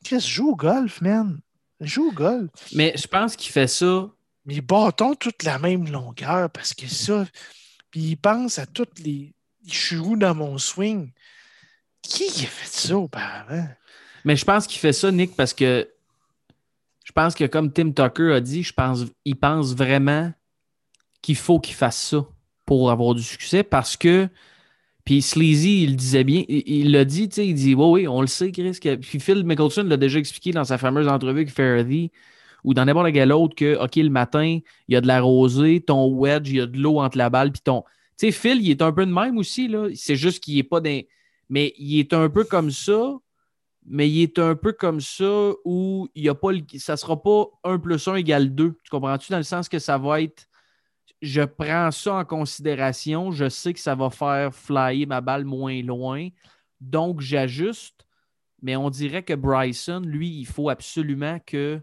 Chris, joue au golf, man. Joue au golf. Mais je pense qu'il fait ça. Mais bâtons toute la même longueur parce que ça. Puis il pense à toutes les. je suis où dans mon swing? Qui a fait ça auparavant? Mais je pense qu'il fait ça, Nick, parce que je pense que comme Tim Tucker a dit, je pense il pense vraiment qu'il faut qu'il fasse ça pour avoir du succès parce que puis Sleazy, il disait bien, il l'a dit, tu sais, il dit, oui, oui, on le sait, Chris. Puis Phil Mickelson l'a déjà expliqué dans sa fameuse entrevue avec Faraday ou dans n'importe quel autre que, OK, le matin, il y a de la rosée, ton wedge, il y a de l'eau entre la balle, puis ton. Tu sais, Phil, il est un peu de même aussi, là. C'est juste qu'il n'est pas des. Mais il est un peu comme ça, mais il est un peu comme ça où il y a pas ça ne sera pas 1 plus 1 égale 2. Tu comprends-tu? Dans le sens que ça va être je prends ça en considération, je sais que ça va faire flyer ma balle moins loin, donc j'ajuste. Mais on dirait que Bryson, lui, il faut absolument que.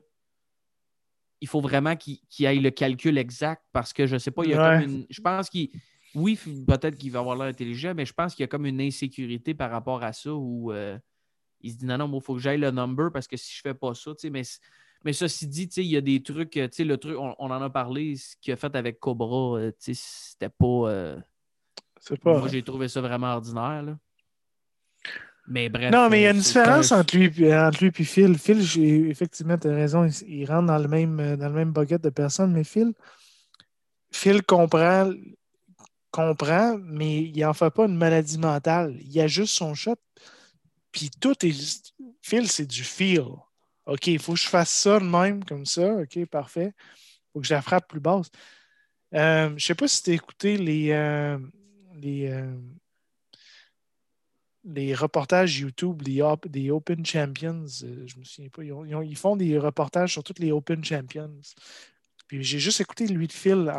Il faut vraiment qu'il aille le calcul exact parce que je ne sais pas, il y a comme une. Je pense qu'il. Oui, peut-être qu'il va avoir l'air intelligent, mais je pense qu'il y a comme une insécurité par rapport à ça où euh, il se dit non, non, il faut que j'aille le number parce que si je ne fais pas ça, tu sais, mais mais ceci dit, il y a des trucs, le truc, on, on, en a parlé, ce qu'il a fait avec Cobra, euh, c'était pas. Euh, pas. Moi, j'ai trouvé ça vraiment ordinaire. Là. Mais bref. Non, mais il y a une différence entre lui, entre lui et Phil. Phil, effectivement, tu as raison, il, rentre dans le même, dans le même bucket de personnes, mais Phil, Phil comprend, comprend, mais il n'en fait pas une maladie mentale. Il a juste son shot. Puis tout est. Phil, c'est du feel. OK, il faut que je fasse ça de même, comme ça. OK, parfait. Il faut que je la frappe plus basse. Euh, je ne sais pas si tu as écouté les, euh, euh, les, reportages YouTube des, Open Champions. je me souviens pas. Ils, font des reportages sur toutes les Open Champions. Puis j'ai juste écouté lui de fil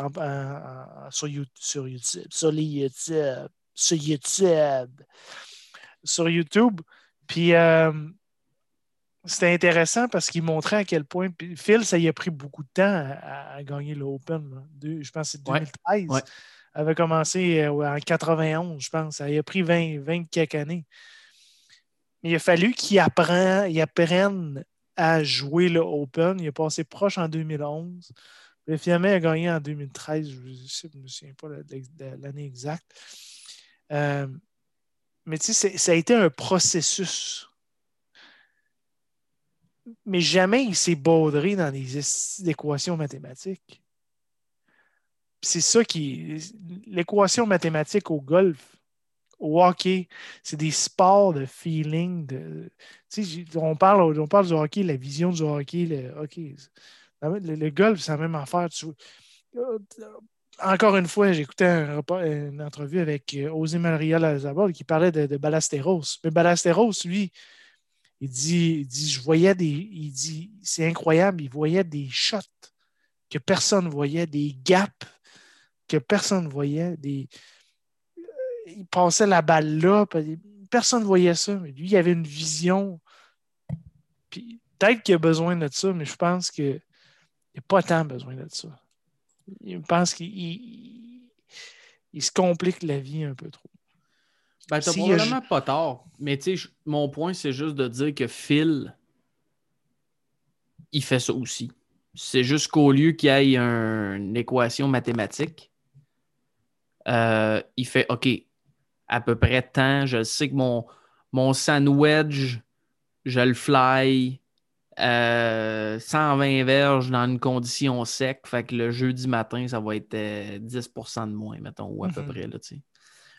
sur, YouTube, sur YouTube, sur les YouTube, sur YouTube, sur YouTube. Puis c'était intéressant parce qu'il montrait à quel point. Phil, ça y a pris beaucoup de temps à, gagner l'Open. Je pense que c'est 2013. Ouais, avait commencé euh, en 91, je pense. Ça y a pris 20, 20 quelques années. Mais il a fallu qu'il apprenne, à jouer le Open. Il a passé proche en 2011. Le finalement, il a gagné en 2013. Je ne me souviens pas de l'année exacte. Euh, mais tu sais, ça a été un processus mais jamais il s'est baudré dans des équations mathématiques. C'est ça qui. L'équation mathématique au golf, au hockey, c'est des sports de feeling. De, on, parle, on parle du hockey, la vision du hockey. Le, hockey, le, golf, c'est la même affaire. Euh, encore une fois, j'écoutais un, une entrevue avec euh, Osé Maria Lazabal qui parlait de, de Ballesteros. Mais Ballesteros, lui, il dit, dit je voyais des. Il dit, c'est incroyable, il voyait des shots que personne ne voyait, des gaps que personne ne voyait, des. Il passait la balle là, personne ne voyait ça, mais lui, il avait une vision. Peut-être qu'il a besoin de ça, mais je pense qu'il n'a pas tant besoin de ça. Je pense qu'il il se complique la vie un peu trop. Ben, t'as probablement pas tort. Mais tu sais, mon point, c'est juste de dire que Phil, il fait ça aussi. C'est juste qu'au lieu qu'il y ait une équation mathématique, euh, il fait OK, à peu près tant, je sais que mon, mon sandwich, je le fly 120 euh, verges dans une condition sec. Fait que le jeudi matin, ça va être 10% euh, de moins, mettons, ou à peu mm-hmm. près. Là,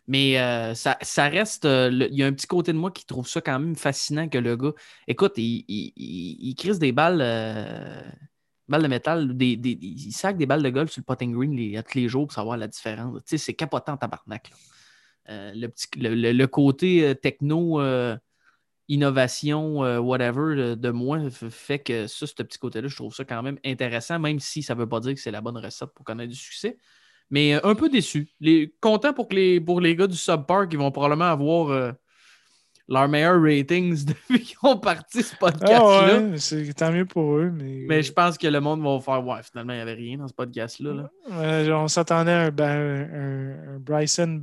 mais euh, ça, reste. Euh, il y a un petit côté de moi qui trouve ça quand même fascinant que le gars. Écoute, il, il, crisse des balles, balles de métal, des, il sac des balles de golf sur le potting green les, tous les jours pour savoir la différence. Tu sais, c'est capotant tabarnak. le, petit, le, côté techno, innovation, whatever de moi fait que ça, ce petit côté-là, je trouve ça quand même intéressant, même si ça ne veut pas dire que c'est la bonne recette pour connaître du succès. Mais euh, un peu déçu. Les, content pour, que les, pour les gars du Subpark, ils vont probablement avoir euh, leurs meilleurs ratings depuis qu'ils ont parti ce podcast-là. Ah c'est tant mieux pour eux. Mais, mais je pense que le monde va faire Ouais, finalement, il n'y avait rien dans ce podcast-là. on s'attendait à un, Bryson,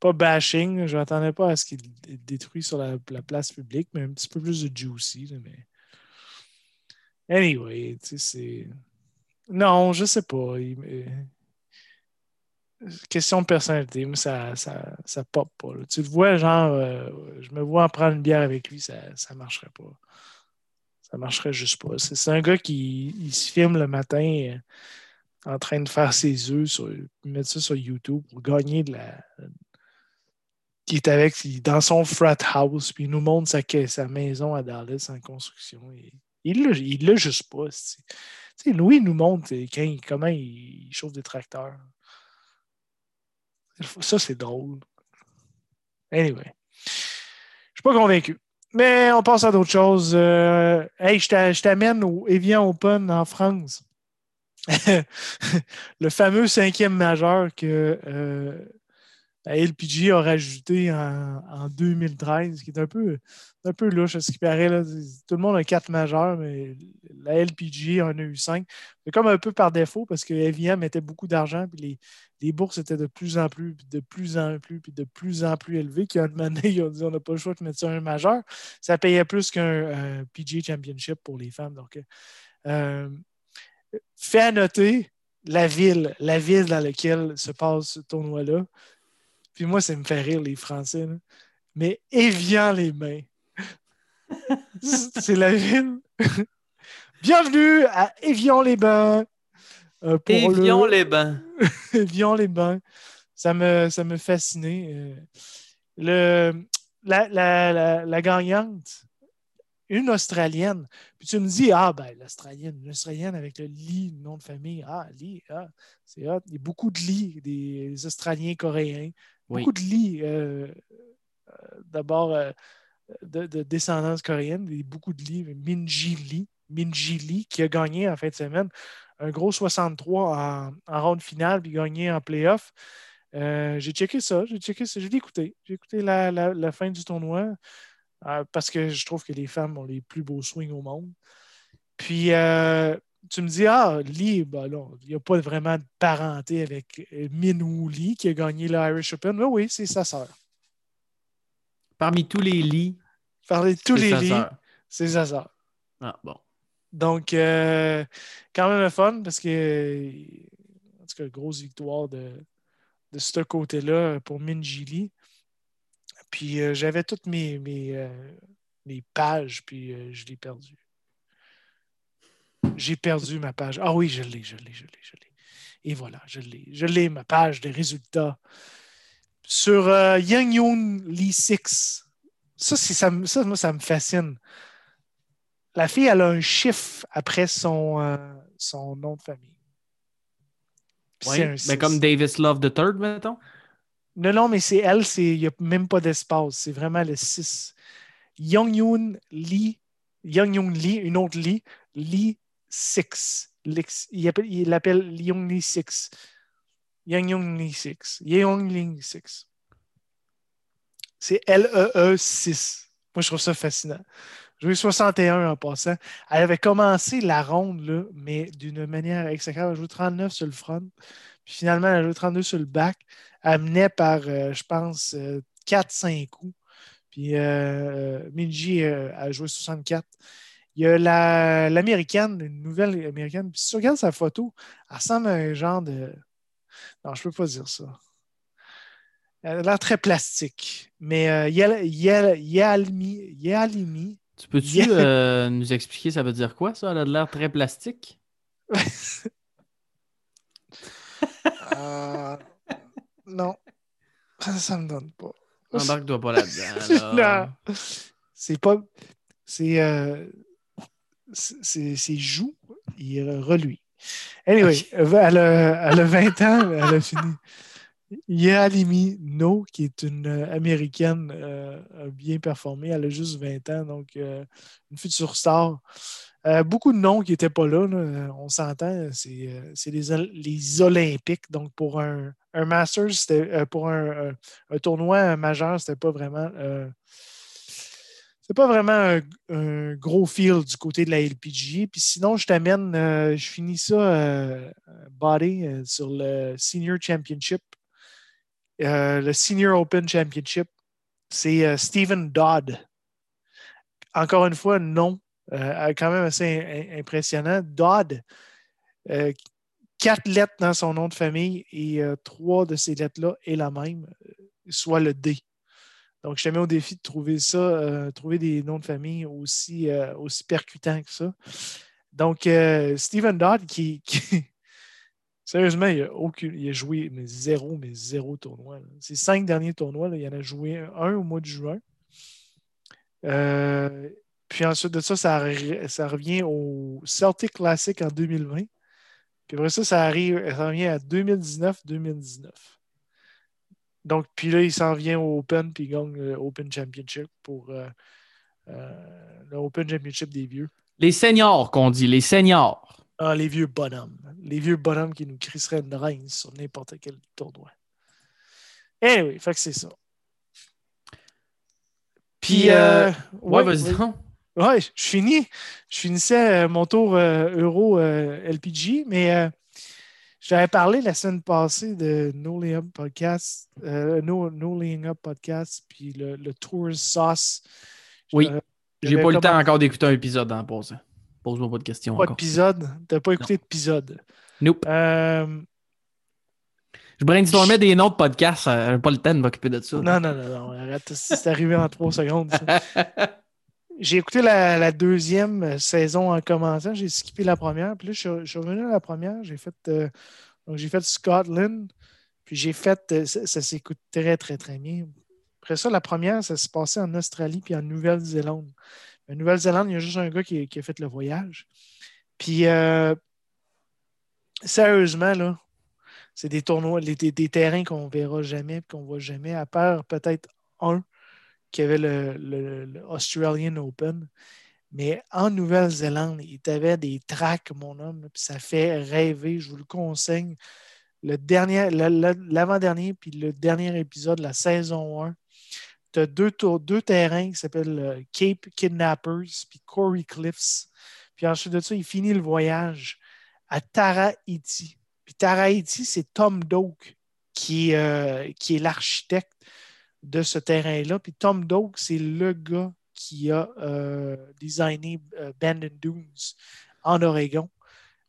pas bashing. Je n'attendais pas à ce qu'il détruise sur la, place publique, mais un petit peu plus de juicy. mais... Anyway, tu sais, c'est. Non, je sais pas. question de personnalité, moi, ça, ça, ça pop pas. Tu le vois, genre, euh, je me vois en prendre une bière avec lui, ça ne marcherait pas. Ça marcherait juste pas. C'est un gars qui se filme le matin euh, en train de faire ses œufs, sur, mettre ça sur YouTube pour gagner de la. Qui est avec dans son frat house, puis il nous montre sa, maison à Dallas en construction. Il l'a il l'a juste pas. Louis nous montre comment il chauffe des tracteurs. Ça, c'est drôle. Anyway. Je suis pas convaincu. Mais on passe à d'autres choses. Euh, hey, je t'amène au Evian Open en France. le fameux cinquième majeur que euh, la LPG a rajouté en, en 2013, qui est un peu, un peu louche à ce qui paraît. là. Tout le monde a quatre majeurs, mais la LPG en a eu cinq. C'est comme un peu par défaut parce que Evian mettait beaucoup d'argent, puis les, les bourses étaient de plus en plus, de plus en plus, puis de plus en plus élevées. Qu'à un moment donné, ils ont dit on n'a pas le choix de mettre ça un majeur. Ça payait plus qu'un euh, PGA Championship pour les femmes. Donc, euh, fait à noter la ville, la ville dans laquelle se passe ce tournoi-là. Puis moi, ça me fait rire, les Français. là. Mais Évian les mains. C'est la ville. Bienvenue à Évian-les-Bains. euh, pour le- Évion les bains. Évian les bains. Ça me, ça me fascinait. Euh, le, la, la, la, la gagnante, une Australienne. Puis tu me dis, ah, ben, l'Australienne, une Australienne avec le Lee, le nom de famille. Ah, Lee, ah, c'est hot. Il y a beaucoup de Lee, des Australiens coréens. Beaucoup de Lee. euh, euh, D'abord, euh, de, de descendance coréenne, beaucoup de Lee. Minji Lee, Minji Lee, qui a gagné en fin de semaine un gros 63 en, en ronde finale, puis gagné en playoff. J'ai checké ça, j'ai checké ça, j'ai écouté. J'ai écouté la, la- la fin du tournoi parce que je trouve que les femmes ont les plus beaux swings au monde. Puis euh, tu me dis, ah, Lee, ben il n'y a pas vraiment de parenté avec euh, Min Woo Lee qui a gagné l'Irish Open. Mais oui, c'est sa sœur. Parmi tous les lits, Parler de tous les Lee, c'est sa sœur. Ah, bon. Donc, euh, quand même fun parce que, en tout cas, grosse victoire de, de ce côté-là pour Minji Lee. Puis euh, j'avais toutes mes, mes, euh, mes pages, puis je l'ai perdu. J'ai perdu ma page. Ah oui, je l'ai, je l'ai, je l'ai, je l'ai. Et voilà, je l'ai. Je l'ai, ma page des résultats. Sur euh, Yang Yoon Lee 6. Ça, ça, ça, moi, ça me fascine. La fille, elle a un chiffre après son, euh, son nom de famille. Oui, c'est un six. comme Davis Love the Third, mettons? Non, non, mais c'est elle, c'est- il n'y a même pas d'espace. C'est vraiment le 6. Young Yoon Lee, Young Yoon Lee, une autre Lee, Lee 6. Lex- Il appelle- il l'appelle Young Lee 6. Young Yoon Lee 6. Young Lee 6. C'est L-E-E 6. Moi, je trouve ça fascinant. Joué 61 en passant. Elle avait commencé la ronde, mais d'une manière exécrable. Elle a joué 39 sur le front. Puis finalement, elle a joué 32 sur le back. Elle menait par, euh, je pense, 4-5 coups. Puis euh, Minji euh, a joué 64. Il y a la- l'américaine, une nouvelle américaine. Puis si tu regardes sa photo, elle ressemble à un genre de. Non, je peux pas dire ça. Elle a l'air très plastique. Mais euh, Yalimi, Tu peux-tu euh, nous expliquer ça veut dire quoi, ça? Elle a de l'air très plastique? euh, non, ça ne me donne pas. Embarque-toi pas là-dedans. là. Non. C'est pas. C'est. euh, c'est c'est joue, il reluit. Anyway, elle, a, elle a 20 ans, elle a fini. Yalimi No, qui est une euh, américaine, euh, bien performé. Elle a juste 20 ans, donc euh, une future star. Euh, beaucoup de noms qui n'étaient pas là, là, on s'entend, c'est les, les Olympiques. Donc, pour un, un Masters, c'était pour un, un- un tournoi majeur, c'était pas vraiment. C'est pas vraiment un, gros feel du côté de la LPG. Puis sinon, je t'amène, euh, je finis ça euh, body euh, sur le Senior Championship. Le Senior Open Championship. C'est Stephen Dodd. Encore une fois, non. Quand même assez im- impressionnant. Dodd, quatre lettres dans son nom de famille et trois de ces lettres-là est la même, soit le D. Donc, je te mets au défi de trouver ça, euh, trouver des noms de famille aussi, euh, aussi percutants que ça. Donc, euh, Stephen Dodd, qui, sérieusement, il a, il a joué mais zéro, mais zéro tournoi. Ces cinq derniers tournois, là, il en a joué un au mois de juin. Puis ensuite de ça, ça, ça revient au Celtic Classic en 2020. Puis après ça, ça, arrive, ça revient à 2019-2019. Donc, puis là, il s'en vient au Open, puis il gagne le Open Championship pour euh, euh, le Open Championship des vieux. Les seniors qu'on dit, les seniors. Ah, les vieux bonhommes. Les vieux bonhommes qui nous crisseraient une reine sur n'importe quel tournoi. Eh oui, fait que c'est ça. Puis, euh, Ouais, ouais, vas-y ouais. donc. Ouais, je finis. Je finissais euh, mon tour euh, Euro euh, LPG, mais euh, j'avais parlé la semaine passée de No Laying Up Podcast, euh, no, no Laying Up Podcast, puis le, le Tour Sauce. Oui. Euh, J'ai pas eu le temps encore d'écouter un épisode en passant. Pose-moi pas de questions Pas encore. d'épisode? T'as pas écouté d'épisode? Nope. Euh, Je brainstormais des noms de podcasts. euh, J'ai pas le temps de m'occuper de ça. non, non, non, non, arrête. C'est arrivé en trois secondes. ça. J'ai écouté la, deuxième saison en commençant. J'ai skippé la première. Puis là, je, suis- revenu à la première. J'ai fait, euh, donc j'ai fait Scotland. Puis j'ai fait. euh, ça s'écoute très, très, très bien. Après ça, la première, ça s'est passé en Australie puis en Nouvelle-Zélande. En Nouvelle-Zélande, il y a juste un gars qui, a fait le voyage. Puis, euh, sérieusement, là, c'est des tournois, les- des, terrains qu'on verra jamais, qu'on voit jamais, à part peut-être un qui avait le, Open. Mais en Nouvelle-Zélande, il t'avait des tracks, mon homme, puis ça fait rêver. Je vous le conseille. Le dernier, l'avant-dernier, puis le dernier épisode, la saison 1, tu as deux, tours, deux terrains qui s'appellent Cape Kidnappers puis Corey Cliffs. Puis ensuite de ça, il finit le voyage à Tara-Iti. Puis Tara-Iti, c'est Tom Doak qui, euh, qui est l'architecte de ce terrain-là. Puis Tom Doak, c'est le gars qui a euh, designé euh, Bandon Dunes en Oregon.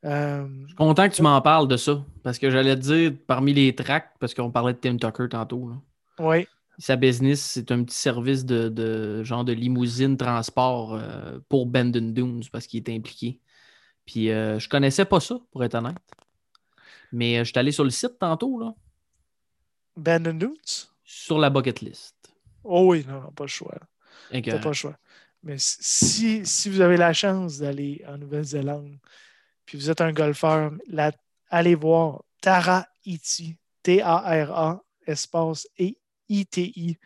Euh, Content que tu m'en parles de ça. Parce que j'allais te dire, parmi les tracks, parce qu'on parlait de Tim Tucker tantôt, oui, sa business, c'est un petit service de, de genre de limousine transport euh, pour Bandon Dunes parce qu'il est impliqué. Puis euh, je connaissais pas ça, pour être honnête. Mais je suis allé sur le site tantôt, là, Bandon Dunes? Sur la bucket list. Oh oui, non, non, pas le choix. T'as pas le choix. Mais si, si vous avez la chance d'aller en Nouvelle-Zélande, puis vous êtes un golfeur, la- allez voir Tara Iti, T-A-R-A, espace et I-T-I.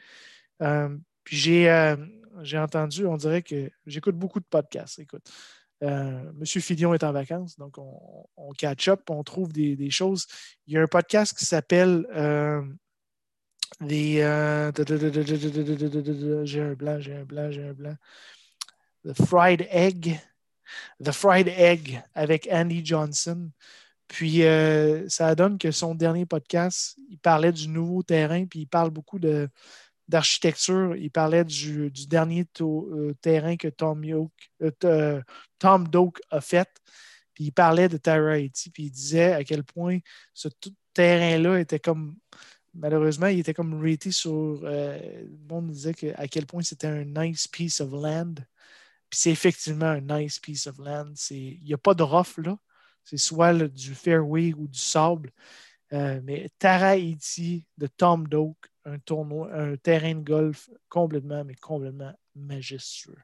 Euh, puis j'ai euh, j'ai entendu, on dirait que j'écoute beaucoup de podcasts. Écoute, euh, Monsieur Filion est en vacances, donc on, on catch up, on trouve des, des choses. Il y a un podcast qui s'appelle euh, j'ai un blanc, j'ai un blanc, j'ai un blanc. The Fried Egg. The Fried Egg avec Andy Johnson. Puis euh, ça donne que son dernier podcast, il parlait du nouveau terrain, puis il parle beaucoup de, d'architecture. Il parlait du, du dernier euh, terrain que Tom, Yoke, euh, euh, Doak a fait. Puis il parlait de Tyra Haiti, puis il disait à quel point ce terrain-là était comme malheureusement, il était comme raté sur. euh, le monde disait à quel point c'était un nice piece of land. Puis c'est effectivement un nice piece of land. Il n'y a pas de rough là. C'est soit du fairway ou du sable. Euh, mais Tara Haiti de Tom Doak, un tournoi, un terrain de golf complètement, mais complètement majestueux.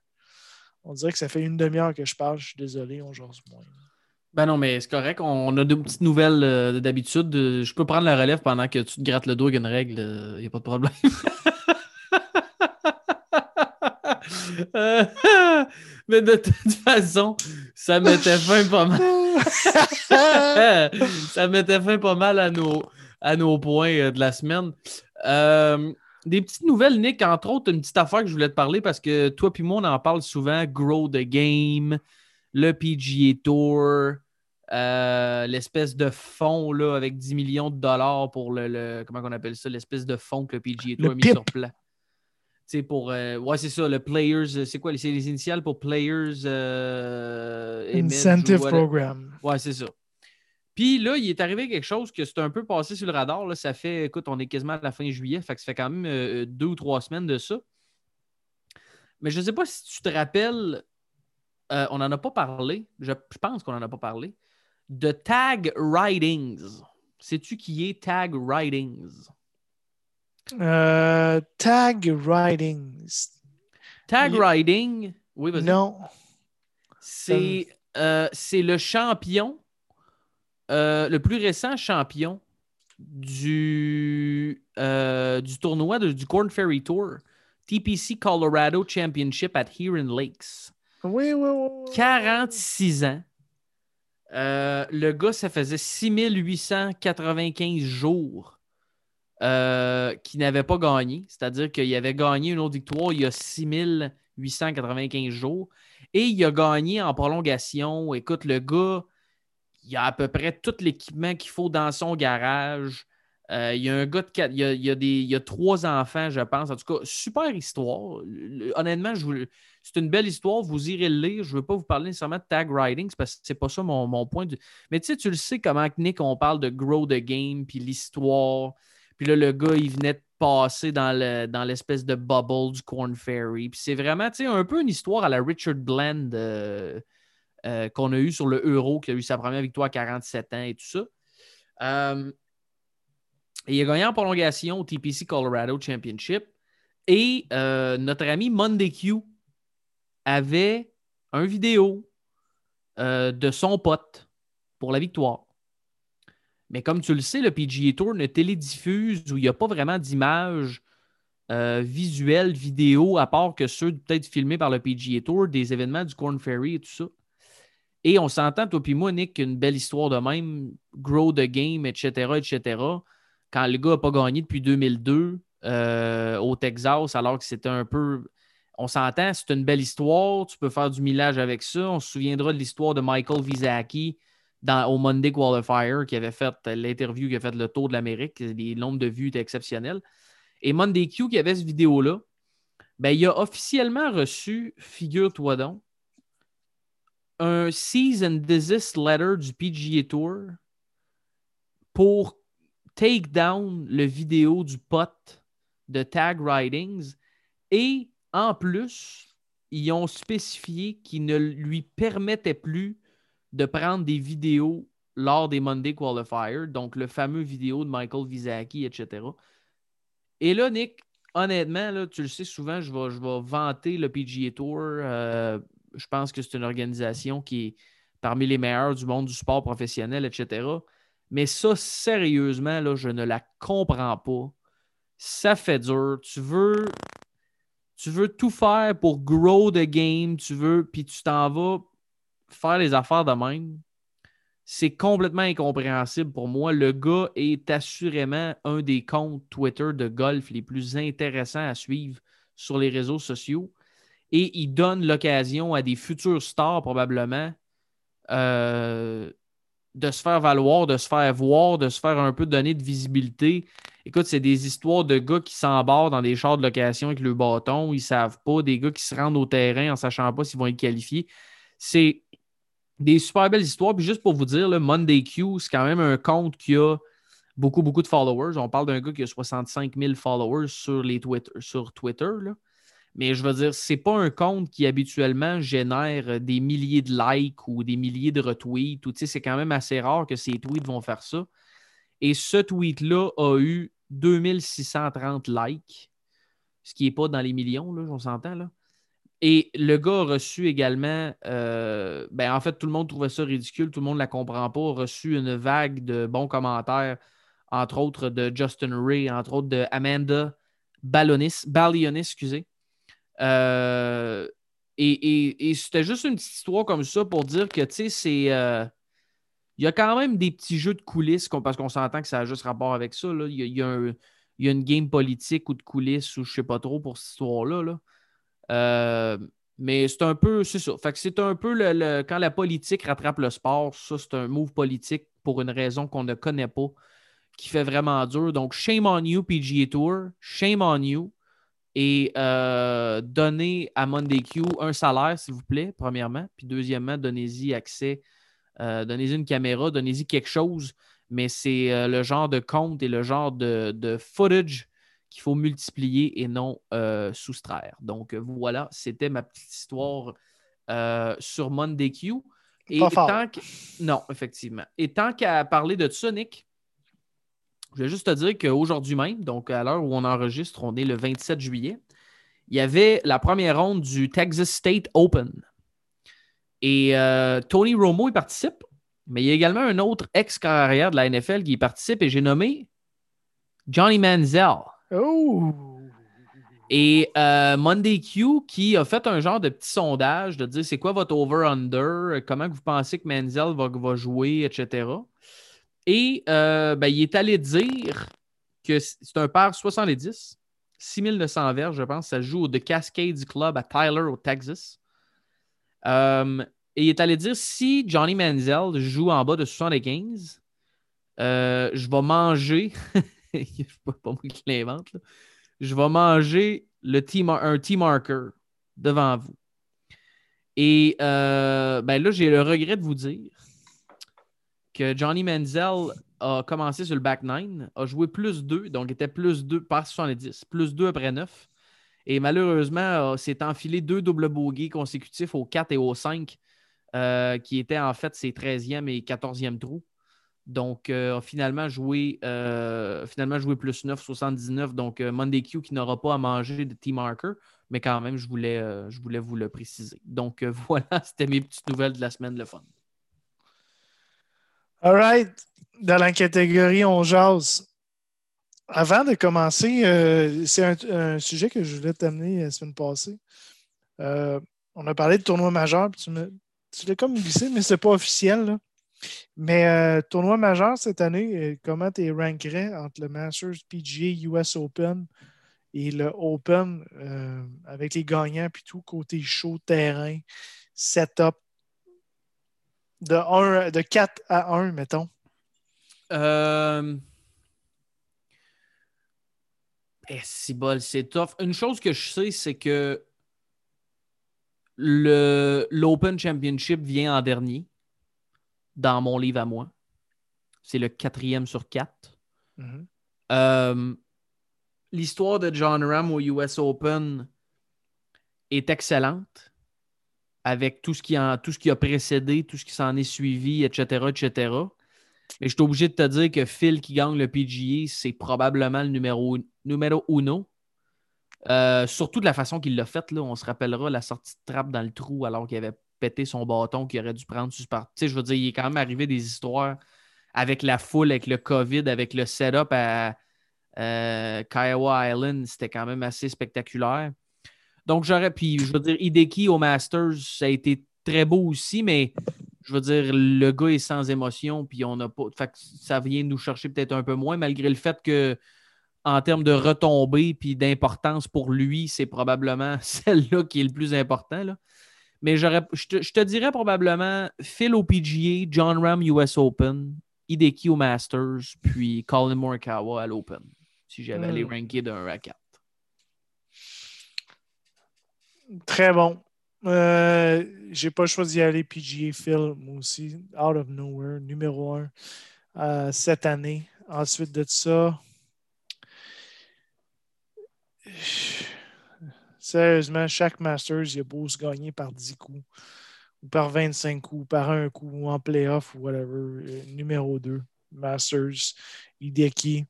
On dirait que ça fait une demi-heure que je parle. Je suis désolé, on jase moins. Ben non, mais c'est correct. On a deux petites nouvelles euh, d'habitude. Euh, Je peux prendre la relève pendant que tu te grattes le dos avec une règle. Il n'y a pas de problème. Euh, mais de toute façon, ça mettait fin pas mal. ça mettait fin pas mal à nos, à nos points euh, de la semaine. Euh, des petites nouvelles, Nick, entre autres, une petite affaire que je voulais te parler parce que toi puis moi, on en parle souvent. Grow the game, le PGA Tour, euh, l'espèce de fonds là, avec 10 millions de dollars pour le, le- comment on appelle ça, l'espèce de fonds que le PGA Tour Le a mis PIP. sur place. C'est pour. euh, ouais, c'est ça, le Players. euh, C'est quoi? C'est les initiales pour Players. euh, Incentive whatever. Program. Ouais, c'est ça. Puis là, il est arrivé quelque chose que c'est un peu passé sur le radar. Là. Ça fait, écoute, on est quasiment à la fin juillet, fait que ça fait quand même euh, deux ou trois semaines de ça. Mais je ne sais pas si tu te rappelles, euh, on n'en a pas parlé, je, je pense qu'on n'en a pas parlé, de Tag Writings. Sais-tu qui est Tag Writings? Euh, tag Writings. Tag Il- Writing, oui, vas-y. Non. C'est euh, le champion, le plus récent champion du, du tournoi de- du Corn Ferry Tour, TPC Colorado Championship at Huron Lakes. Oui, oui, oui. oui. 46 ans. Euh, le gars, ça faisait 6895 jours euh, qu'il n'avait pas gagné. C'est-à-dire qu'il avait gagné une autre victoire il y a 6895 jours. Et il a gagné en prolongation. Écoute, le gars, il a à peu près tout l'équipement qu'il faut dans son garage. Euh, il y a un gars de quatre, il y a, y a trois enfants, je pense. En tout cas, super histoire. Honnêtement, c'est une belle histoire. Vous irez le lire. Je ne veux pas vous parler nécessairement de tag writing parce que c'est pas ça mon, mon point. de- Mais tu sais, tu le sais comment, Nick, on parle de grow the game, puis l'histoire. Puis là, le gars, il venait de passer dans, le, dans l'espèce de bubble du Corn Ferry. Puis c'est vraiment, tu sais, un peu une histoire à la Richard Blend euh, euh, qu'on a eu sur le Euro, qui a eu sa première victoire à 47 ans et tout ça. Et il a gagné en prolongation au TPC Colorado Championship. Et euh, notre ami Monday Q avait un vidéo euh, de son pote pour la victoire. Mais comme tu le sais, le PGA Tour ne télédiffuse où il n'y a pas vraiment d'image euh, visuelle, vidéo, à part que ceux peut-être filmés par le PGA Tour, des événements du Corn Ferry et tout ça. Et on s'entend, toi puis moi, Nick, qu'une belle histoire de même, grow the game, etc., etc., quand le gars n'a pas gagné depuis 2002 euh, au Texas, alors que c'était un peu. On s'entend, c'est une belle histoire. Tu peux faire du millage avec ça. On se souviendra de l'histoire de Michael Vizaki dans, au Monday Qualifier qui avait fait l'interview, qui a fait le tour de l'Amérique. Les nombres de vues étaient exceptionnels. Et Monday Q, qui avait cette vidéo-là, ben, il a officiellement reçu, figure-toi donc, un cease and desist letter du PGA Tour pour take down le vidéo du pote de Tag Writings et en plus, ils ont spécifié qu'ils ne lui permettaient plus de prendre des vidéos lors des Monday Qualifiers, donc le fameux vidéo de Michael Vizaki, etc. Et là, Nick, honnêtement, là, tu le sais souvent, je vais, je vanter le PGA Tour. Euh, je pense que c'est une organisation qui est parmi les meilleures du monde du sport professionnel, etc. Mais ça, sérieusement, là, je ne la comprends pas. Ça fait dur. Tu veux, tu veux tout faire pour grow the game, tu veux, puis tu t'en vas faire les affaires de même. C'est complètement incompréhensible pour moi. Le gars est assurément un des comptes Twitter de golf les plus intéressants à suivre sur les réseaux sociaux. Et il donne l'occasion à des futurs stars, probablement, euh, de se faire valoir, de se faire voir, de se faire un peu donner de visibilité. Écoute, c'est des histoires de gars qui s'embarquent dans des chars de location avec le bâton, ils ne savent pas, des gars qui se rendent au terrain en sachant pas s'ils vont être qualifiés. C'est des super belles histoires. Puis juste pour vous dire, le Monday Q, c'est quand même un compte qui a beaucoup, beaucoup de followers. On parle d'un gars qui a 65 000 followers sur, Twitter, sur Twitter. Mais je veux dire, c'est pas un compte qui habituellement génère des milliers de likes ou des milliers de retweets. C'est quand même assez rare que ces tweets vont faire ça. Et ce tweet-là a eu 2630 likes, ce qui n'est pas dans les millions, là, on s'entend. là. Et le gars a reçu également, euh, ben en fait, tout le monde trouvait ça ridicule, tout le monde ne la comprend pas, a reçu une vague de bons commentaires, entre autres de Justin Ray, entre autres de Amanda Ballonis, Ballionis, excusez. Euh, et, c'était juste une petite histoire comme ça pour dire que, tu sais, c'est. euh, il y a quand même des petits jeux de coulisses, parce qu'on s'entend que ça a juste rapport avec ça. Il, y a, une game politique ou de coulisses ou je sais pas trop pour cette histoire-là. là. Euh, mais c'est un peu, c'est ça. Que c'est un peu quand la politique rattrape le sport, ça, c'est un move politique pour une raison qu'on ne connaît pas, qui fait vraiment dur. Donc, shame on you, PGA Tour. Shame on you. Et euh, donnez à Monday Q un salaire, s'il vous plaît, premièrement. Puis deuxièmement, donnez-y accès Euh, donnez-y une caméra, donnez-y quelque chose, mais c'est euh, le genre de compte et le genre de, de footage qu'il faut multiplier et non soustraire. Donc voilà, c'était ma petite histoire sur Monday Q. Et tant que... Non, effectivement. Et tant qu'à parler de ça, Nick, je vais juste te dire qu'aujourd'hui même, donc à l'heure où on enregistre, on est le 27 juillet, il y avait la première ronde du Texas State Open. Et euh, Tony Romo y participe, mais il y a également un autre ex-carrière de la NFL qui y participe et j'ai nommé Johnny Manziel. Oh! Et euh, Monday Q qui a fait un genre de petit sondage de dire c'est quoi votre over-under, comment vous pensez que Manziel va, va jouer, etc. Et euh, ben, il est allé dire que c'est un paire 70, 6900 verges, je pense. Ça joue au The Cascades Club à Tyler, au Texas. Euh, et il est allé dire si Johnny Manziel joue en bas de 75, euh, je vais manger. c'est pas, pas moi qui l'invente. là. Je vais manger le un T-marker devant vous. Et ben là, j'ai le regret de vous dire Johnny Manziel a commencé sur le back 9, a joué plus 2, donc était plus 2 par 70, plus 2 après 9. Et malheureusement, euh, s'est enfilé deux doubles bogeys consécutifs au 4 et au 5, euh, qui étaient en fait ses 13e et 14e trous. Donc, euh, finalement joué, euh, finalement joué plus 9, 79. Donc, Monday Q qui n'aura pas à manger de T-marker, mais quand même, je voulais, je voulais vous le préciser. Donc, voilà, c'était mes petites nouvelles de la semaine, le fun. All right. Dans la catégorie On jase. Avant de commencer, euh, c'est un, sujet que je voulais t'amener la semaine passée. Euh, on a parlé de tournoi majeur, puis tu, me, l'as comme glissé, mais c'est pas officiel. Mais euh, tournoi majeur cette année, euh, comment tu rankerais entre le Masters PGA US Open et le Open euh, avec les gagnants puis tout, côté chaud, terrain, setup, de, 1, de 4 à 1, mettons. Euh... Eh, si bol, c'est tough. Une chose que je sais, c'est que le l'Open Championship vient en dernier dans mon livre à moi. C'est le quatrième sur quatre. Mhm. Euh, L'histoire de John Ram au US Open est excellente avec tout ce qui, en, tout ce qui a précédé, tout ce qui s'en est suivi, etc., etc. Mais je suis obligé de te dire que Phil qui gagne le PGA, c'est probablement le numéro, numéro uno. Euh, surtout de la façon qu'il l'a fait. Là, on se rappellera la sortie de trappe dans le trou alors qu'il avait pété son bâton qu'il aurait dû prendre sur sais, je veux dire, il est quand même arrivé des histoires avec la foule, avec le COVID, avec le setup à euh, Kiowa Island. C'était quand même assez spectaculaire. Donc, j'aurais. Puis, je veux dire, Hideki au Masters, ça a été très beau aussi, mais je veux dire, le gars est sans émotion, puis on n'a pas. Fait que ça vient nous chercher peut-être un peu moins, malgré le fait que, en termes de retombées puis d'importance pour lui, c'est probablement celle-là qui est le plus important. Là. Mais j'aurais, je, te, je te dirais probablement Phil au PGA, John Ram US Open, Hideki au Masters, puis Colin Morikawa à l'Open, si j'avais Hmm. les rankés d'un à 4. Très bon. Euh, J'ai pas d'y aller PGA Phil, moi aussi. Out of nowhere, numéro un euh, cette année. Ensuite de ça, sérieusement, chaque Masters, il a beau se gagner par 10 coups, ou par 25 coups, par un coup, ou en playoff, ou whatever. Euh, numéro 2, Masters, Hideki.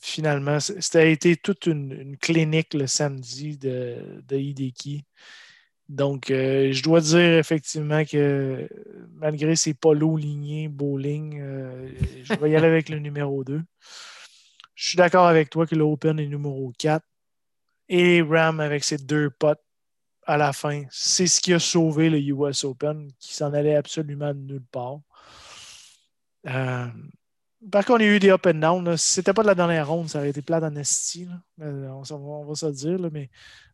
Finalement, c'était a été toute une, une clinique le samedi de, de Hideki. Donc, euh, je dois dire effectivement que malgré ses polos lignés, bowling, euh, je vais y aller avec le numéro 2. Je suis d'accord avec toi que l'Open est numéro 4. Et Ram avec ses deux potes à la fin, c'est ce qui a sauvé le US Open, qui s'en allait absolument de nulle part. Euh, par contre, y a eu des up and down. là. Si c'était pas de la dernière ronde, ça aurait été plat en esti. On, va- on va se le dire, là, mais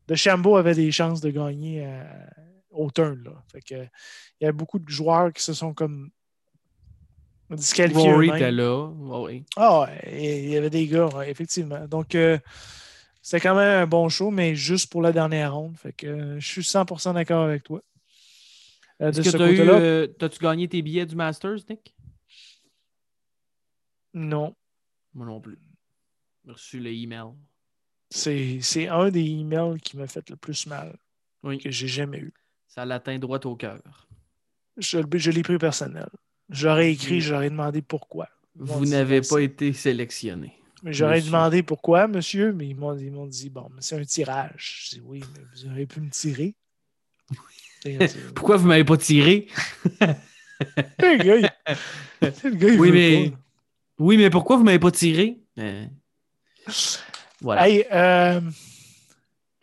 de Chambeau avait des chances de gagner euh, au turn. Là. Fait que, il y a beaucoup de joueurs qui se sont comme disqualifiés. Rory était là. Ah, ouais, il y avait des gars, ouais, effectivement. Donc, euh, c'était quand même un bon show, mais juste pour la dernière ronde. Fait que euh, je suis 100% d'accord avec toi. euh, de Est-ce ce que tu as eu. euh, T'as-tu gagné tes billets du Masters, Nick? Non. Moi non plus. J'ai reçu le email. C'est un des emails qui m'a fait le plus mal Oui. que j'ai jamais eu. Ça l'atteint droit au cœur. Je, je l'ai pris personnel. J'aurais écrit, j'aurais demandé pourquoi. Ils Vous dit, n'avez pas été sélectionné. J'aurais demandé pourquoi, monsieur, mais ils m'ont m'ont dit bon, mais c'est un tirage. Je dis oui, mais vous auriez pu me tirer. Pourquoi vous m'avez pas tiré? le gars, il- le gars, il Oui, mais. pas. Oui, mais pourquoi vous m'avez pas tiré? Euh, Voilà. Hey, euh,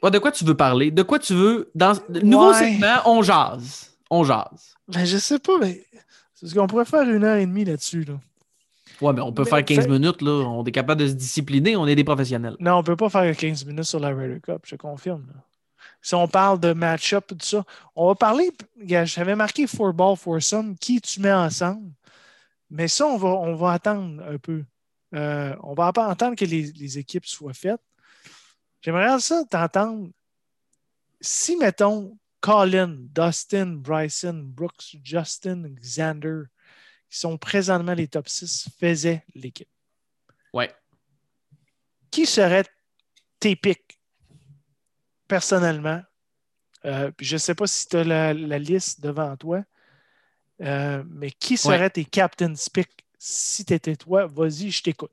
Ouais, de quoi tu veux parler? De quoi tu veux? Dans le nouveau Ouais. segment, on jase. On jase. ben, je sais pas, mais c'est ce qu'on pourrait faire une heure et demie là-dessus. Là. Ouais, mais on peut Mais faire 15 fait- minutes, là. On est capable de se discipliner, on est des professionnels. Non, on peut pas faire 15 minutes sur la Ryder Cup, je te confirme. là. Si on parle de match-up et tout ça, on va parler. J'avais marqué four ball, four qui tu mets ensemble? Mais ça, on va, on va attendre un peu. Euh, on va pas attendre que les, les équipes soient faites. J'aimerais ça t'entendre. Si, mettons, Colin, Dustin, Bryson, Brooks, Justin, Xander, qui sont présentement les top 6, faisaient l'équipe Ouais. qui seraient tes pics personnellement? Euh, puis je ne sais pas si tu as la, la liste devant toi, euh, mais qui seraient tes captain's picks? Si tu étais toi? Vas-y, je t'écoute.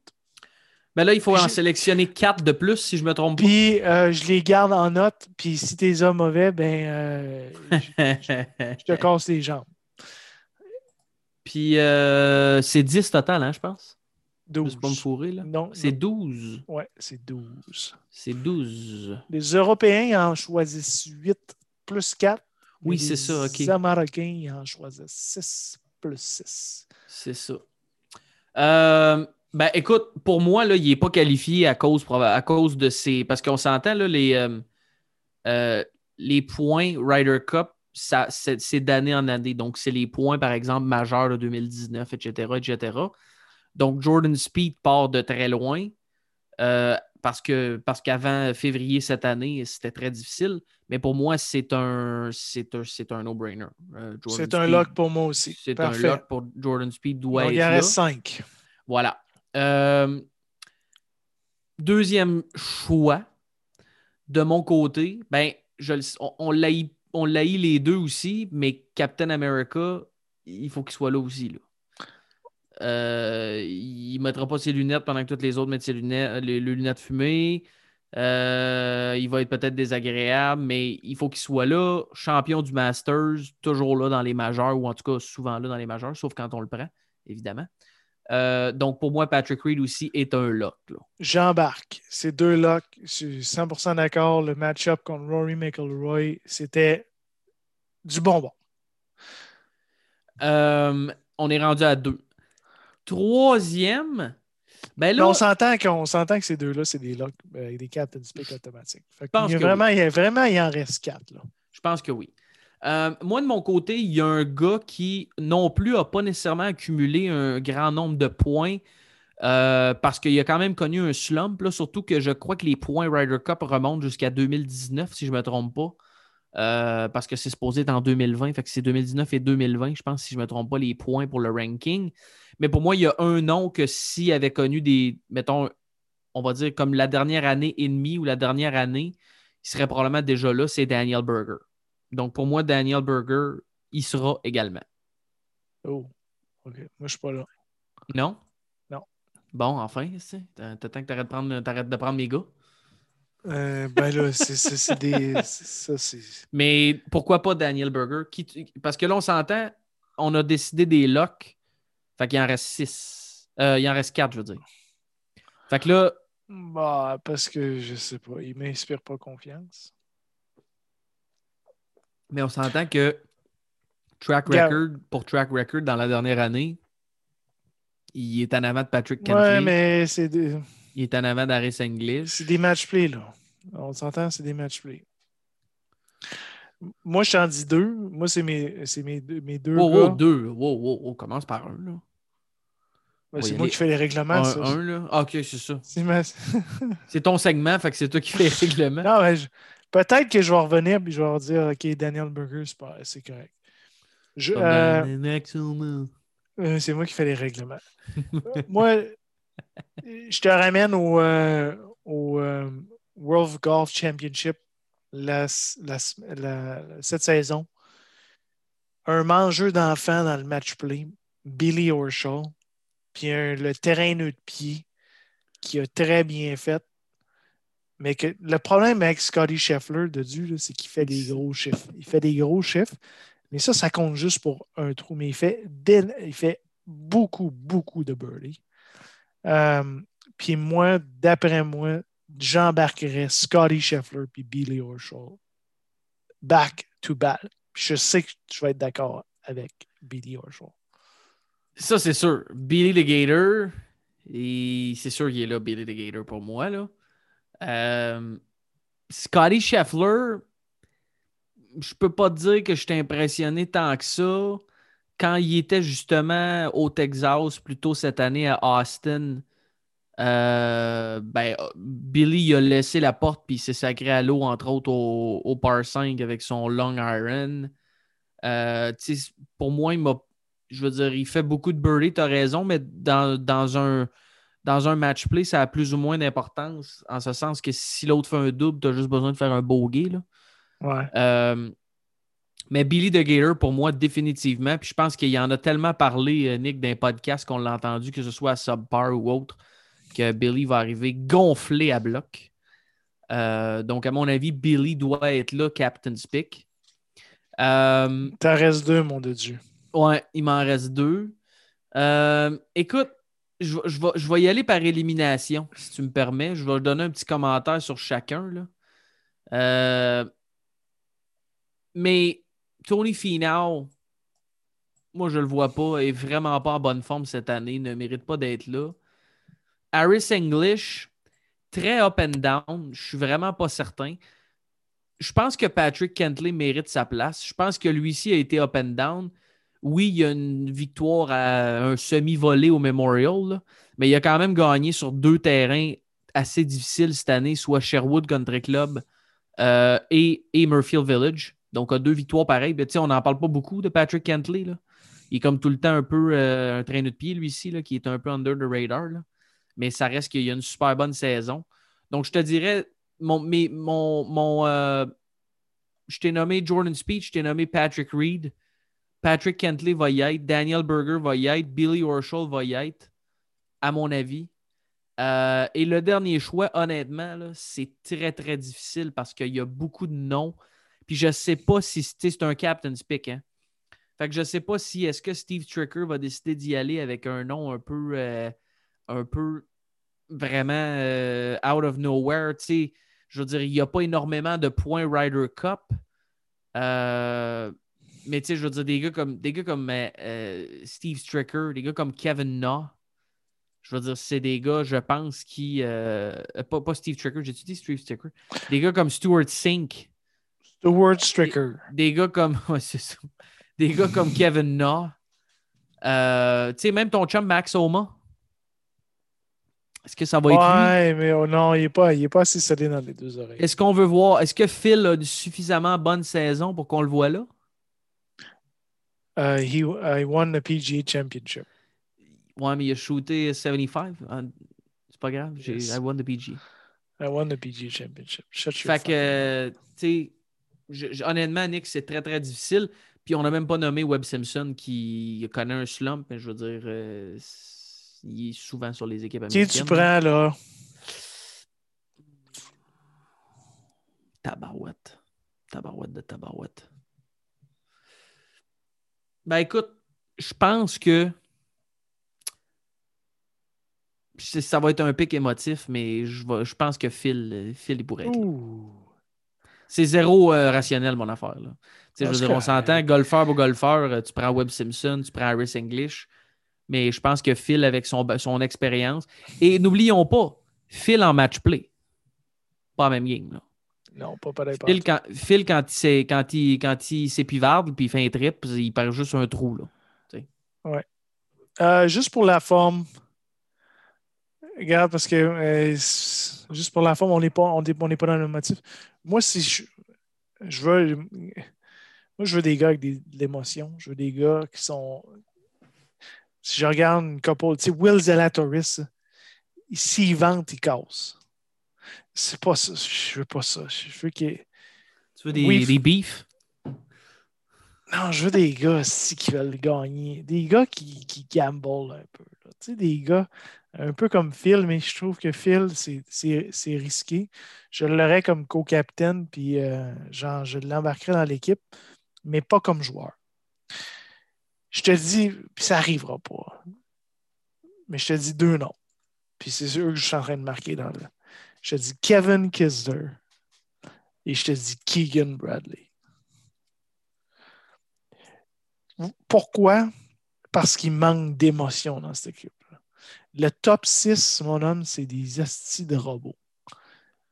Ben là, il faut Puis en sélectionner 4 de plus, si je me trompe Puis euh, je les garde en note, puis si tu es mauvais, ben euh, je, pas. je te casse les jambes. Puis euh, c'est 10 total, hein, je pense. Je 12. vais pas me fourrer, là. Non, C'est non. 12. Ouais, c'est 12. C'est 12. Les Européens en choisissent 8 plus 4. Oui, c'est ça, OK. Les Américains en choisissent 6 plus 6. C'est ça. Euh, ben, écoute, pour moi, là, il n'est pas qualifié à cause, à cause de ces. Parce qu'on s'entend, là, les, euh, euh, les points Ryder Cup, ça, c'est, d'année en année. Donc, c'est les points, par exemple, majeurs de 2019, etc., etc. Donc, Jordan Speed part de très loin euh, parce, que, parce qu'avant février cette année, c'était très difficile. Mais pour moi, c'est un, c'est un, c'est un no-brainer. Euh, C'est un lock pour moi aussi. C'est un lock pour Jordan Speed doit Donc, être il en reste 5. Voilà. Euh, deuxième choix, de mon côté, ben, je, on, on l'haït les deux aussi, mais Captain America, il faut qu'il soit là aussi. Là. Euh, il ne mettra pas ses lunettes pendant que toutes les autres mettent ses lunettes, les, les lunettes fumées. Euh, il va être peut-être désagréable, mais il faut qu'il soit là, champion du Masters, toujours là dans les majeurs, ou en tout cas souvent là dans les majeurs, sauf quand on le prend, évidemment. Euh, donc pour moi, Patrick Reed aussi est un lock. J'embarque. C'est deux locks. Je suis 100% d'accord. Le match-up contre Rory McIlroy, c'était du bonbon. Euh, on est rendu à deux. Troisième, ben là, on s'entend qu'on s'entend que ces deux-là, c'est des locks euh, des captain pick automatiques. Fait que pense il y a que vraiment, il y a vraiment, il en reste quatre. Là. Je pense que oui. Euh, moi, de mon côté, il y a un gars qui non plus n'a pas nécessairement accumulé un grand nombre de points euh, parce qu'il a quand même connu un slump, là, surtout que je crois que les points Ryder Cup remontent jusqu'à 2019, si je ne me trompe pas. Euh, parce que c'est supposé être en 2020, fait que c'est 2019 et 2020, je pense, si je ne me trompe pas, les points pour le ranking. Mais pour moi, il y a un nom que s'il avait connu des, mettons, on va dire comme la dernière année et demie ou la dernière année, il serait probablement déjà là, c'est Daniel Berger. Donc pour moi, Daniel Berger, il sera également. Oh, OK. Moi, je suis pas là. Non? Non. Bon, enfin, temps que t'arrêtes de prendre, t'arrêtes de prendre mes gars. Euh, ben là, c'est- des. Ça. Mais pourquoi pas Daniel Berger? Qui tu- Parce que là, on s'entend, on a décidé des locks. Fait qu'il en reste six. Euh, il en reste quatre, je veux dire. Fait que là, Bah, parce que je sais pas. Il m'inspire pas confiance. mais on s'entend que track record pour track record dans la dernière année, il est en avant de Patrick Ouais, Cantley. mais c'est Il est en avant d'Harris English. c'est des match play, là. On s'entend, c'est des match play. Moi, je t'en dis deux. Moi, c'est mes, mes, deux- mes deux. Wow, gars. wow, deux. Wow, wow, wow. Commence par un, là. Ben, c'est moi les- qui fais les règlements. Un, ça. un, là. Ah, ok, c'est ça. C'est ma- ton segment, fait que c'est toi qui fais les règlements. non, je- peut-être que je vais revenir et je vais leur dire OK, Daniel Burger, c'est correct. Je- euh. Euh, c'est moi qui fais les règlements. Moi, je te ramène au, euh, euh, World Golf Championship cette saison. Un mangeur d'enfants dans le match play, Billy Horschel, puis le terrain de pied qui a très bien fait. Mais que le problème avec Scotty Scheffler de Dieu, c'est qu'il fait des gros chiffres. Il fait des gros chiffres, mais ça, ça compte juste pour un trou. Mais il fait, il fait beaucoup, beaucoup de birdie. Euh, puis moi, d'après moi, j'embarquerais Scotty Scheffler puis Billy Horschel back to back. Je sais que tu vas être d'accord avec Billy Horschel. Ça, c'est sûr. Billy the Gator, et c'est sûr qu'il est là, Billy the Gator, pour moi. Là. Euh, Scotty Scheffler, je peux pas dire que je t'ai impressionné tant que ça. Quand il était justement au Texas, plutôt cette année à Austin, euh, ben, Billy il a laissé la porte puis il s'est sacré à l'eau, entre autres au, au par 5 avec son long iron. Euh, pour moi, il m'a. Je veux dire, il fait beaucoup de birdie, tu as raison, mais dans, dans un, dans un match play, ça a plus ou moins d'importance, en ce sens que si l'autre fait un double, tu as juste besoin de faire un bogey. Là. Ouais. Euh, mais Billy the Gator, pour moi, définitivement. Puis je pense qu'il y en a tellement parlé, euh, Nick, d'un podcast qu'on l'a entendu, que ce soit à Subpar ou autre, que Billy va arriver gonflé à bloc. Euh, donc, à mon avis, Billy doit être là, Captain's Pick. Euh, T'en restes deux, mon de Dieu. Ouais, il m'en reste deux. Euh, écoute, je, vais- je vais, je vais y aller par élimination, si tu me permets. Je vais donner un petit commentaire sur chacun. Là. Euh, mais Tony Finau, moi, je le vois pas, est vraiment pas en bonne forme cette année, ne mérite pas d'être là. Harris English, très up and down. Je suis vraiment pas certain. Je pense que Patrick Kentley mérite sa place. Je pense que lui-ci a été up and down. Oui, il y a une victoire à un semi-volé au Memorial, mais il a quand même gagné sur deux terrains assez difficiles cette année, soit Sherwood Country Club euh, et, et Village. Donc, a deux victoires pareilles. Mais, sais, on n'en parle pas beaucoup de Patrick Kentley. là. Il est comme tout le temps un peu euh, un traîneau de pied, lui-ci, là, qui est un peu under the radar. là. Mais ça reste qu'il y a une super bonne saison. Donc, je te dirais, mon, mon, mon, euh, je t'ai nommé Jordan Speech, je t'ai nommé Patrick Reed. Patrick Kentley va y être, Daniel Berger va y être, Billy Horschel va y être, à mon avis. Euh, et le dernier choix, honnêtement, c'est très, très difficile parce qu'il y a beaucoup de noms. Puis je ne sais pas si c'est un captain's pick. Hein? Fait que je ne sais pas si est-ce que Steve Tricker va décider d'y aller avec un nom un peu, euh, un peu vraiment euh, out of nowhere. Je veux dire, il n'y a pas énormément de points Ryder Cup. Euh, mais je veux dire, des gars comme, des gars comme Steve Stricker, des gars comme Kevin Na, je veux dire, c'est des gars, je pense, qui. pas, pas Steve Stricker, j'ai dit Steve Stricker? Des gars comme Stuart Sink, Stuart Stricker. des gars comme. ouais, c'est ça. Des gars comme Kevin Na. Euh, tu sais, même ton chum Max Oma. Est-ce que ça va être lui? Ouais, mais oh non, il n'est pas, il est pas assez solide dans les deux oreilles. Est-ce qu'on veut voir? Est-ce que Phil a une suffisamment bonne saison pour qu'on le voit là? Uh, he, I won the PGA Championship. Ouais, mais il a shooté 75. Ah, C'est pas grave. Yes. I won the PG. I won the PGA Championship. Shut your Fait que, tu sais, je- je- honnêtement, Nick, c'est très, très difficile. Puis on n'a même pas nommé Webb Simpson qui connaît un slump, mais je veux dire, euh, il est souvent sur les équipes Qui américaines. tu prends là? Tabarouette. Tabarouette de tabarouette. Ben écoute, je pense que ça va être un pic émotif, mais je, pense que Phil, Phil il pourrait être là. C'est zéro euh, rationnel, mon affaire. Là. Je veux dire, on s'entend, golfeur pour golfeur, euh, tu prends Webb Simpson, tu prends Harris English, mais je pense que Phil, avec son, son expérience, et n'oublions pas, Phil en match play, pas la même game. Là. Non, pas pareil. Phil, quand, Phil, quand il quand il, quand il s'épivarde puis il fait un trip, il perd juste un trou. Là. Euh, juste pour la forme. Regarde, parce que euh, juste pour la forme, on n'est pas, on est- on pas dans le motif. Moi, si je, je veux. Moi, Moi, je veux des gars avec des- de l'émotion. Je veux des gars qui sont. Si je regarde une couple, tu sais, Will Zalatoris, s'il vente, il casse. C'est pas ça. Je veux pas ça. Je veux qu'il. Tu veux des, Oui. des beefs? Non, je veux des gars aussi qui veulent gagner. Des gars qui, qui gamblent un peu. là. Tu sais, des gars un peu comme Phil, mais je trouve que Phil, c'est- risqué. Je l'aurais comme co-capitaine, puis euh, genre, je l'embarquerais dans l'équipe, mais pas comme joueur. Je te dis, puis ça n'arrivera pas. Mais je te dis deux noms. Puis c'est sûr que je suis en train de marquer dans le. Je te dis Kevin Kisler et je te dis Keegan Bradley. Pourquoi? Parce qu'il manque d'émotion dans cette équipe-là. Le top 6, mon homme, c'est des astis de robots.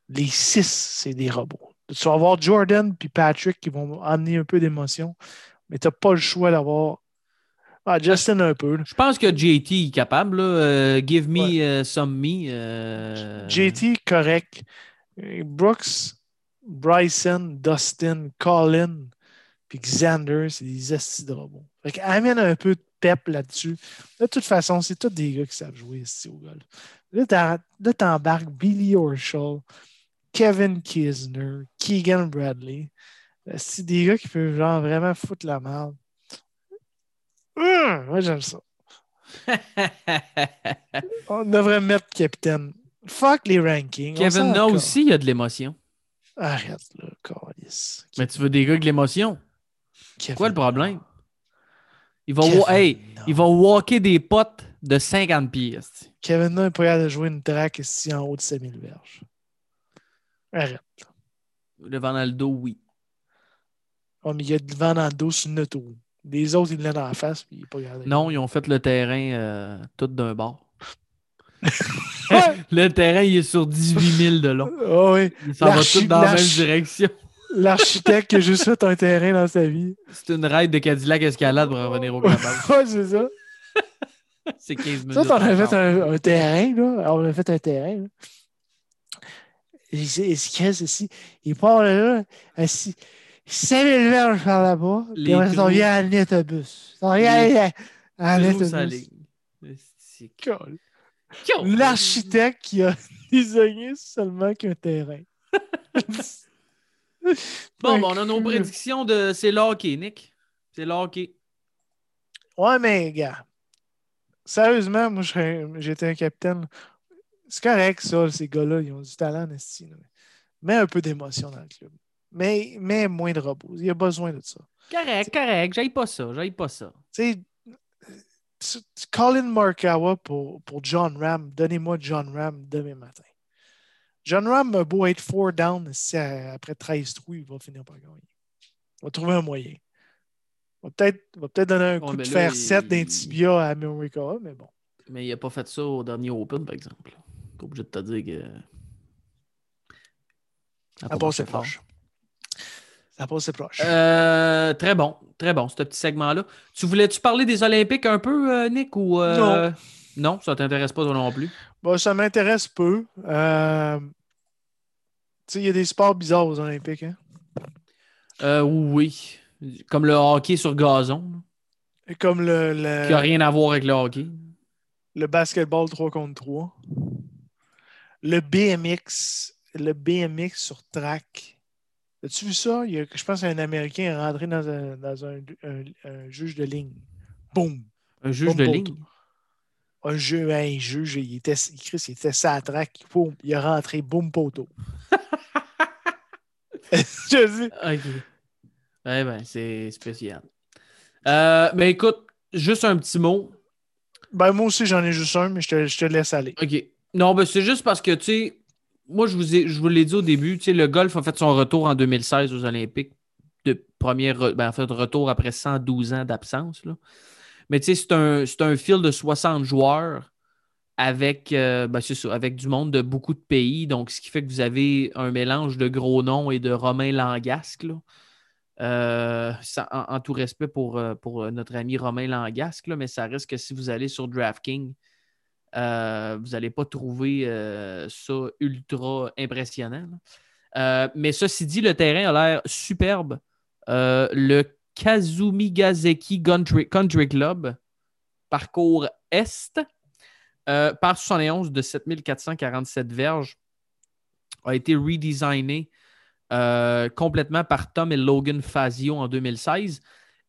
Les 6, c'est des robots. Tu vas avoir Jordan puis Patrick qui vont amener un peu d'émotion, mais tu n'as pas le choix d'avoir. Ah, Justin un peu. là. Je pense que JT est capable. là. Euh, give me Ouais. euh, some me. euh, JT, correct. Brooks, Bryson, Dustin, Colin, puis Xander, c'est des astis de robots. Fait amène un peu de pep là-dessus. De toute façon, c'est tous des gars qui savent jouer ici au golf. Là, t'embarques Billy Horschel, Kevin Kisner, Keegan Bradley. Euh, C'est des gars qui peuvent genre vraiment foutre la merde. Hum, moi, j'aime ça. On devrait mettre capitaine. Fuck les rankings. Kevin Na aussi, il y a de l'émotion. Arrête, là, calice. Mais tu veux des gars avec de l'émotion? Kevin Quoi le problème? Kevin wa- hey, ils vont walker des potes de 50 pieds. Kevin Na est pas capable de jouer une track ici en haut de 5000 verges. Arrête. Le vent dans le dos, oui. Oh, mais il y a du vent dans le dos sur une auto. Les autres, ils l'ont dans la face, puis il pas de- Non, ils ont fait le terrain euh, tout d'un bord. Le terrain, il est sur 18 000 de long. Ah oui. Il s'en va tout dans la même direction. L'architecte qui a juste fait un terrain dans sa vie. C'est une ride de Cadillac Escalade pour revenir au Clubhouse. Ouais, c'est ça. C'est 15 minutes. Ça, on a fait un, un terrain, là. On a fait un terrain, là. C'est qu'est-ce ici? Il part là, assis. 5000 verges par là-bas. Puis après, trous. vient en autobus. Ça vient en Trou autobus. sa ligne. C'est Cool. cool. L'architecte qui a désigné seulement qu'un terrain. Bon, bon, on a nos prédictions de. C'est le hockey, Nick. C'est le hockey. Ouais, mais gars, sérieusement, moi, j'étais un capitaine. C'est correct, ça, ces gars-là, ils ont du talent, là. Mets un peu d'émotion dans le club. Mais, mais moins de robots. Il y a besoin de ça. Correct, correct. J'aille pas ça. J'aille pas ça. Tu sais, Colin Markawa pour, pour John Ram. Donnez-moi John Ram demain matin. John Ram a beau être four down, si à- après 13 trous, il va finir par gagner. Il va trouver un moyen. Il va peut-être va peut-être donner un coup de là, fer il- 7 d'un tibia à America, mais bon. Mais il a pas fait ça au dernier Open, par exemple. Pas obligé de te dire que. Passe marché c'est proche. Ça passe c'est proche. Euh, très bon, très bon, ce petit segment-là. Tu voulais-tu parler des Olympiques un peu, euh, Nick, ou euh, Non. Non, ça t'intéresse pas toi non plus? Bon, ça m'intéresse peu. Tu sais, il y a des sports bizarres aux Olympiques. Hein? Euh, oui, comme le hockey sur gazon, Et Comme le, le, qui a rien à voir avec le hockey. le basketball 3 contre 3. Le BMX. Le BMX sur track. As-tu vu ça? Il y a- je pense qu'un Américain est rentré dans un, dans un, un- un juge de ligne. Boum! Un juge de ligne? tout. Un jeu, un juge, il était, Chris, il était ça à track. Boum! Il est rentré, boum, poteau. Je dis, Ok. Ben, c'est spécial. Euh, mais écoute, juste un petit mot. Ben, moi aussi, j'en ai juste un, mais je te, je te laisse aller. OK. Non, ben c'est juste parce que, tu sais, moi, je vous, ai, je vous l'ai dit au début, tu sais, le golf a fait son retour en 2016 aux Olympiques, de première, re- ben, en fait, retour après 112 ans d'absence. là. Mais tu sais, c'est un, c'est un fil de 60 joueurs avec, euh, ben, avec du monde de beaucoup de pays. Donc, ce qui fait que vous avez un mélange de gros noms et de Romain Langasque. là. Euh, en, tout respect pour, euh, pour notre ami Romain Langasque, là, mais ça reste que si vous allez sur DraftKings, vous n'allez pas trouver ça ultra impressionnant. mais ceci dit, le terrain a l'air superbe. Le Kazumigazeki Country, Country Club, parcours Est, euh, par 71 de 7447 verges, a été redesigné euh, complètement par Tom et Logan Fazio en 2016.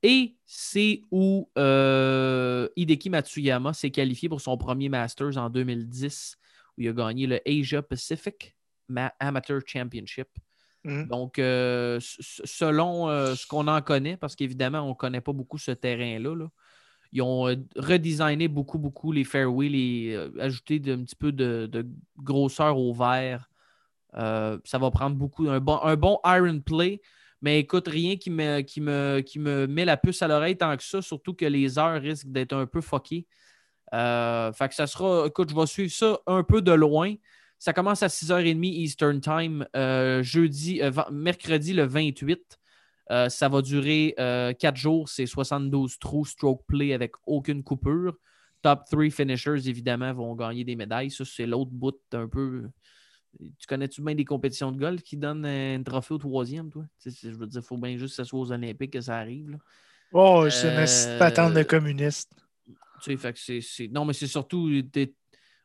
Et c'est où euh, Hideki Matsuyama s'est qualifié pour son premier Masters en 2010, où il a gagné le Asia Pacific Ma- Amateur Championship. Mhm. Donc, euh, selon ce qu'on en connaît, parce qu'évidemment, on ne connaît pas beaucoup ce terrain-là, là, ils ont euh, redesigné beaucoup, beaucoup les fairways, les, euh, ajouté un petit peu de, grosseur au vert. Euh, ça va prendre beaucoup, un bon, iron play. Mais écoute, rien qui me, qui, me, qui me met la puce à l'oreille tant que ça, surtout que les heures risquent d'être un peu fuckées. Euh, fait que ça sera, écoute, je vais suivre ça un peu de loin. Ça commence à 6h30 Eastern Time, jeudi, mercredi le 28. Euh, ça va durer 4 jours. C'est 72 trous, stroke play avec aucune coupure. Top 3 finishers, évidemment, vont gagner des médailles. Ça, c'est l'autre bout un peu. Tu connais-tu bien des compétitions de golf qui donnent un trophée au troisième, toi? Je veux dire, il faut bien juste que ce soit aux Olympiques que ça arrive. là. Oh, c'est une Euh, petite patente de communiste. Tu sais, fait que c'est, Non, mais c'est surtout.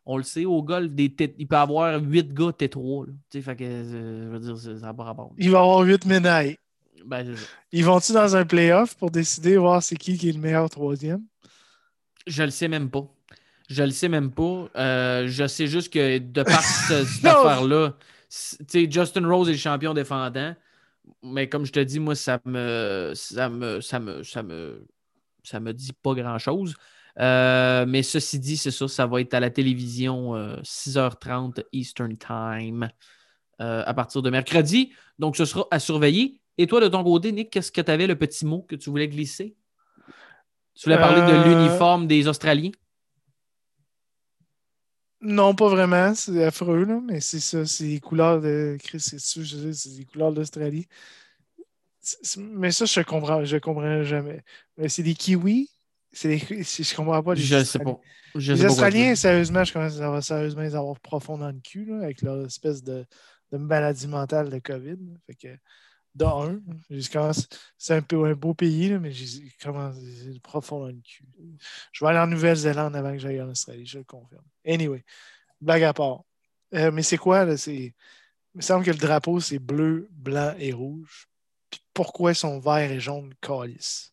On le sait, au golf, des il peut y avoir 8 gars T3. là. Tu sais, fait que, euh, je veux dire, ça n'a pas rapport. Il va y avoir huit médailles. Ben, c'est ça. Ils vont-tu dans un playoff pour décider voir c'est qui qui est le meilleur troisième? Je le sais même pas. Je le sais même pas. Euh, je sais juste que de par ce- cette affaire-là, Justin Rose est le champion défendant. Mais comme je te dis, moi, ça me ça me ça me ça me ça me dit pas grand-chose. Euh, mais ceci dit, c'est ça, ça va être à la télévision euh, 6h30 Eastern Time euh, à partir de mercredi. Donc, ce sera à surveiller. Et toi, de ton côté, Nick, qu'est-ce que tu avais le petit mot que tu voulais glisser? Tu voulais parler de Euh, l'uniforme des Australiens? Non, pas vraiment. C'est affreux, là, mais c'est ça. C'est les couleurs de. Chris, c'est ça, je sais, c'est les couleurs d'Australie. Mais ça, je comprends, je comprends jamais. Mais c'est des kiwis? C'est des... Je comprends pas. les Je sais Australiens. pas. Je Les sais Australiens, sérieusement, je commence à avoir sérieusement les avoir profond dans le cul, là, avec leur espèce de, de maladie mentale de COVID. là. Fait que, de un, c'est un, peu, un beau pays, là, mais j'ai commencé profond dans le cul. Je vais aller en Nouvelle-Zélande avant que j'aille en Australie, je le confirme. Anyway, blague à part. Euh, mais c'est quoi, là? Il me semble que le drapeau, c'est bleu, blanc et rouge. Puis pourquoi ils sont verts et jaunes calice?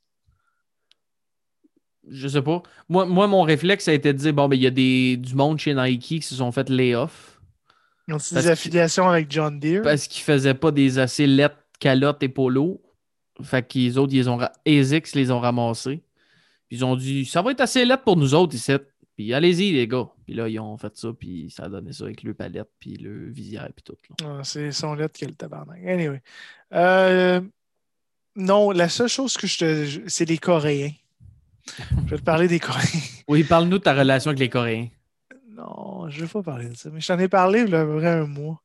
Je sais pas. Moi, moi, mon réflexe a été de dire bon, ben, il y a des, du monde chez Nike qui se sont fait lay-off Ils ont des affiliations avec John Deere? parce qu'ils faisaient pas des assez lettres calottes et polos. Fait que les autres, ils ont ASICS les ont ramassés. Puis ils ont dit ça va être assez lettre pour nous autres ici. Puis allez-y, les gars. Puis là, ils ont fait ça, puis ça a donné ça avec le palette, puis le visière, puis tout. Ah, c'est son lettre que le tabarnak. Anyway. Euh, non, la seule chose que je te. C'est les Coréens. Je vais te parler des Coréens. Oui, parle-nous de ta relation avec les Coréens. Non, je ne vais pas parler de ça. Mais je t'en ai parlé il y a un mois.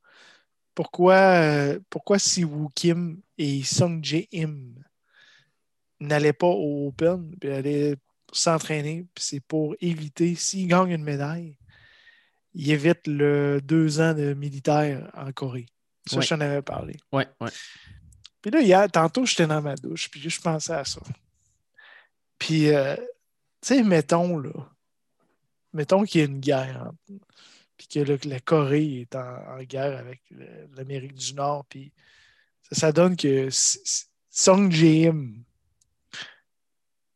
Pourquoi, euh, pourquoi Si Woo Kim et Sung Jae Im n'allaient pas au Open puis allaient s'entraîner? Puis c'est pour éviter, s'ils gagnent une médaille, ils évitent le deux ans de militaire en Corée. Ça, Ouais. je t'en avais parlé. Ouais, ouais. Puis là, hier, tantôt, j'étais dans ma douche, puis je pensais à ça. Puis, euh, tu sais, mettons, là, mettons qu'il y a une guerre, entre- puis que la Corée est en, en guerre avec l'Amérique du Nord, puis ça, ça donne que Song Jae-im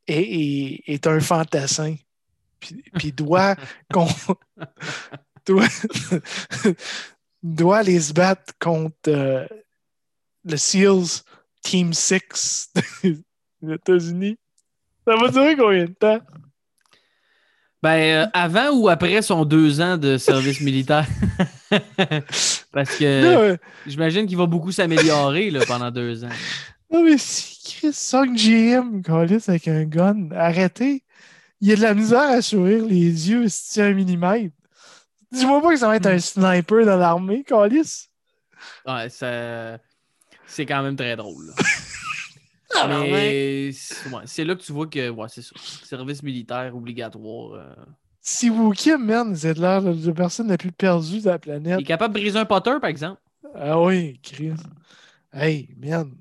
est, est- est un fantassin, puis, puis doit, doit, doit aller se battre contre euh, le SEALs Team 6 des États-Unis. Ça va durer combien de temps? Ben, euh, avant ou après son deux ans de service militaire? Parce que j'imagine qu'il va beaucoup s'améliorer pendant deux ans. non, mais si Chris Song GM, Callis, avec un gun, arrêtez. Il y a de la misère à sourire les yeux si tu un millimètre. Dis-moi pas que ça va être un sniper dans l'armée, Callis. Ouais, ça- c'est quand même très drôle. Ah. Mais c'est ouais, c'est là que tu vois que ouais, c'est ça. Service militaire obligatoire. euh. Si Wookie, man, c'est l'air de la personne la plus perdue de la Il planète. est capable de briser un potter, par exemple. Ah oui, Chris. Hey, man.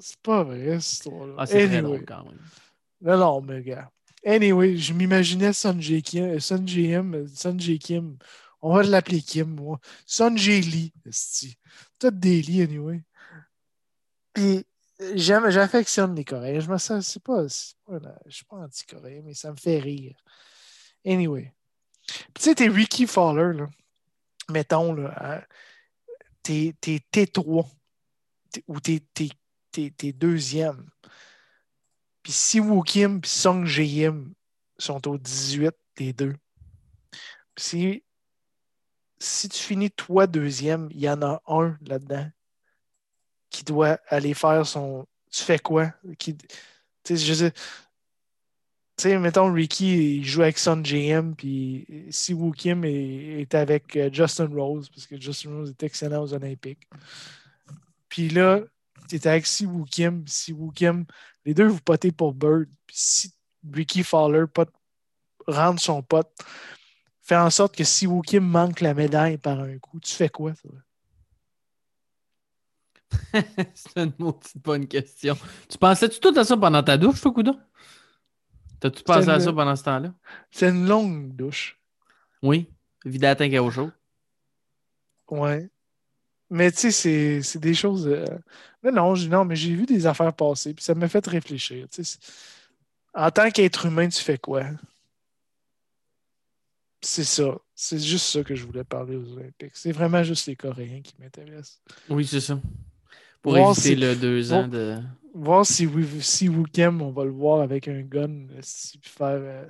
C'est pas vrai, cette histoire-là. Ah, c'est très Anyway. drôle quand même. Non, non, mais gars. Anyway, je m'imaginais Sun J. Kim. Sun J. M, Sun J. Kim. On va l'appeler Kim, moi. Sun J. Lee. Tout des Lee, anyway. Puis, j'aime, j'affectionne les Coréens. Je me sens, c'est pas, une- je suis pas anti-coréen, mais ça me fait rire. Anyway. Tu sais, t'es Ricky Fowler, là. Mettons, là. T'es, t'es T3. T'es- Ou t'es, t'es, deuxième. Puis Si Woo Kim et Song Jae-im sont au 18, les deux. Si, si tu finis toi deuxième, il y en a un là-dedans qui doit aller faire son. Tu fais quoi? Qui... Tu sais, je sais. Tu sais, mettons, Ricky, il joue avec Son JM, puis si Woo Kim est, avec euh, Justin Rose, parce que Justin Rose est excellent aux Olympiques. Puis là, tu es avec Si Woo Kim, Si Woo Kim, les deux, vous potez pour Bird. Puis si Ricky Fowler pot, rentre son pote, fait en sorte que si Woo Kim manque la médaille par un coup, tu fais quoi? c'est une maudite bonne question. Tu pensais-tu tout à ça pendant ta douche, toi, Coudon? T'as-tu pensé à ça pendant ce temps-là? C'est une longue douche. Oui. Eau chaude. Ouais. Mais tu sais, c'est- des choses. euh, Mais non, j'ai- non, mais j'ai vu des affaires passer, puis ça m'a fait réfléchir. En tant qu'être humain, tu fais quoi? C'est ça. C'est juste ça que je voulais parler aux Olympiques. C'est vraiment juste les Coréens qui m'intéressent. Oui, c'est ça. Pour Voir éviter si- le deux ans de. Voir si, Wi- si Wookem, on va le voir avec un gun, euh, si- faire. euh,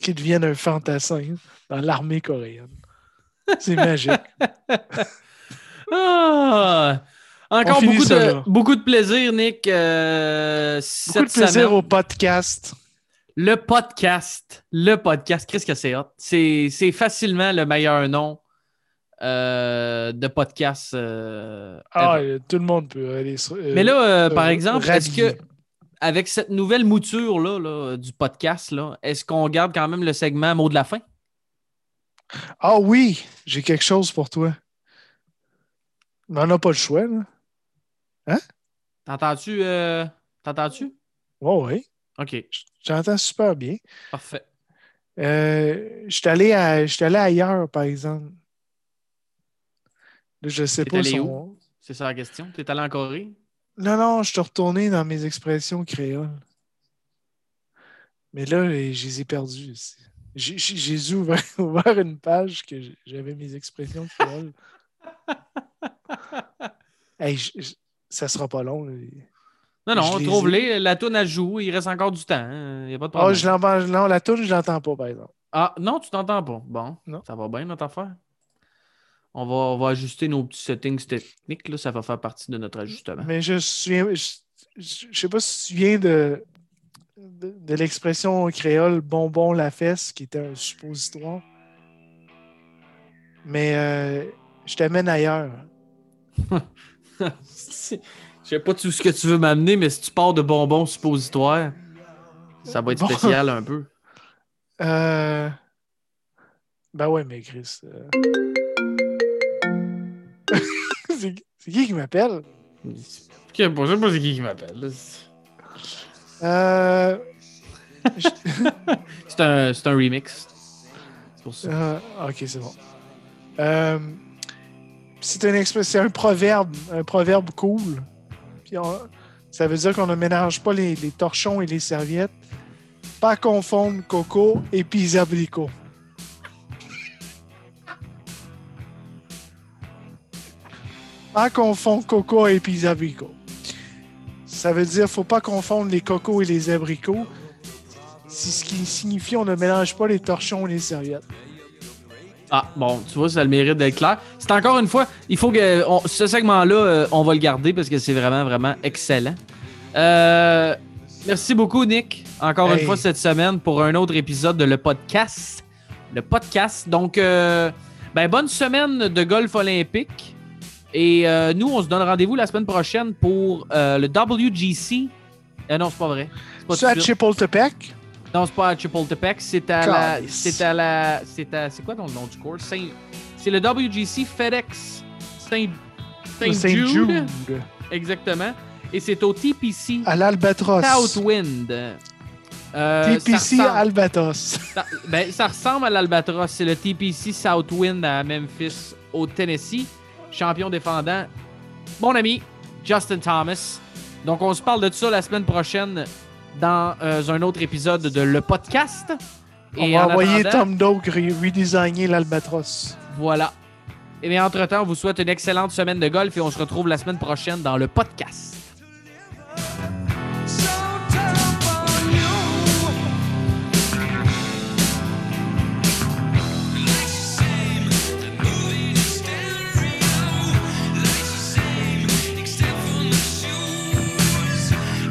qu'il devienne un fantassin dans l'armée coréenne. C'est magique. Ah! Encore beaucoup de, beaucoup de plaisir, Nick. euh, Beaucoup de plaisir semaine. au podcast. Le podcast. Le podcast. Qu'est-ce que c'est hot? C'est c'est facilement le meilleur nom euh, de podcast. euh, Ah, euh, tout le monde peut aller sur. euh, Mais là, par exemple, est-ce que avec cette nouvelle mouture là, là, du podcast, là, est-ce qu'on garde quand même le segment mot de la fin? Ah oui, j'ai quelque chose pour toi. Mais on n'a pas le choix, là. T'entends-tu? euh, T'entends-tu? Oh, oui, OK, j'entends super bien. parfait. Je suis allé, à- je suis allé ailleurs, par exemple. Je sais pas allé son- où? C'est ça la question. T'es allé en Corée? Non, non, je suis retourné dans mes expressions créoles. Mais là, eh, je les ai perdues. j'ai ouvert, ouvert une page que j'avais mes expressions créoles. Hey, je- je- ça sera pas long. Non, non, Je les trouve-les. La toune à joue. Il reste encore du temps. Il n'y a pas de Ah, problème. je l'entends. Non, la toune, je l'entends pas, par exemple. Ah, non, tu t'entends pas. Bon, Non. ça va bien notre affaire. On va, on va ajuster nos petits settings techniques. Là, ça va faire partie de notre ajustement. Mais je souviens, je, je- je sais pas si tu te souviens de, de, de l'expression créole bonbon la fesse, qui était un suppositoire. Mais euh, je t'amène ailleurs. Je sais pas tout ce que tu veux m'amener, mais si tu pars de bonbons suppositoires, ça va être Bon. spécial un peu. Euh, Ben ouais, mais Chris. euh, c'est qui qui m'appelle? Je sais pas, je sais pas c'est qui qui m'appelle. Euh, C'est un, c'est un remix. C'est pour ça. euh, ok, c'est bon. Euh, c'est un, un proverbe, un proverbe cool. Puis on- ça veut dire qu'on ne mélange pas les, les torchons et les serviettes. Pas confondre coco et puis abricots. Pas confondre coco et puis abricots. Ça veut dire faut pas confondre les cocos et les abricots. C'est ce qui signifie on ne mélange pas les torchons et les serviettes. Ah, bon, tu vois, ça a le mérite d'être clair. C'est encore une fois, il faut que on- ce segment-là, euh, on va le garder parce que c'est vraiment, vraiment excellent. Euh, merci beaucoup, Nick, encore une fois cette semaine pour un autre épisode de Le Podcast. Le Podcast. Donc, euh, ben, bonne semaine de golf olympique. Et euh, nous, on se donne rendez-vous la semaine prochaine pour euh, le WGC. Euh, non, c'est pas vrai. C'est à. Chapultepec? Non, c'est pas à Chapultepec, c'est à la. C'est à la. C'est à. C'est quoi ton nom du cours? Saint- C'est le WGC FedEx Saint, Saint, Saint Jude. Jude. Exactement. Et c'est au TPC À l'Albatros. Southwind. Euh, TPC ça Albatos. ça, ben, ça ressemble à l'Albatros. C'est le TPC Southwind à Memphis, au Tennessee. Champion défendant, mon ami Justin Thomas. Donc, on se parle de ça la semaine prochaine dans euh, un autre épisode de Le Podcast. On va en envoyer Tom Doak re- redesigner l'Albatros. Voilà. Et bien, entre-temps, on vous souhaite une excellente semaine de golf et on se retrouve la semaine prochaine dans Le Podcast.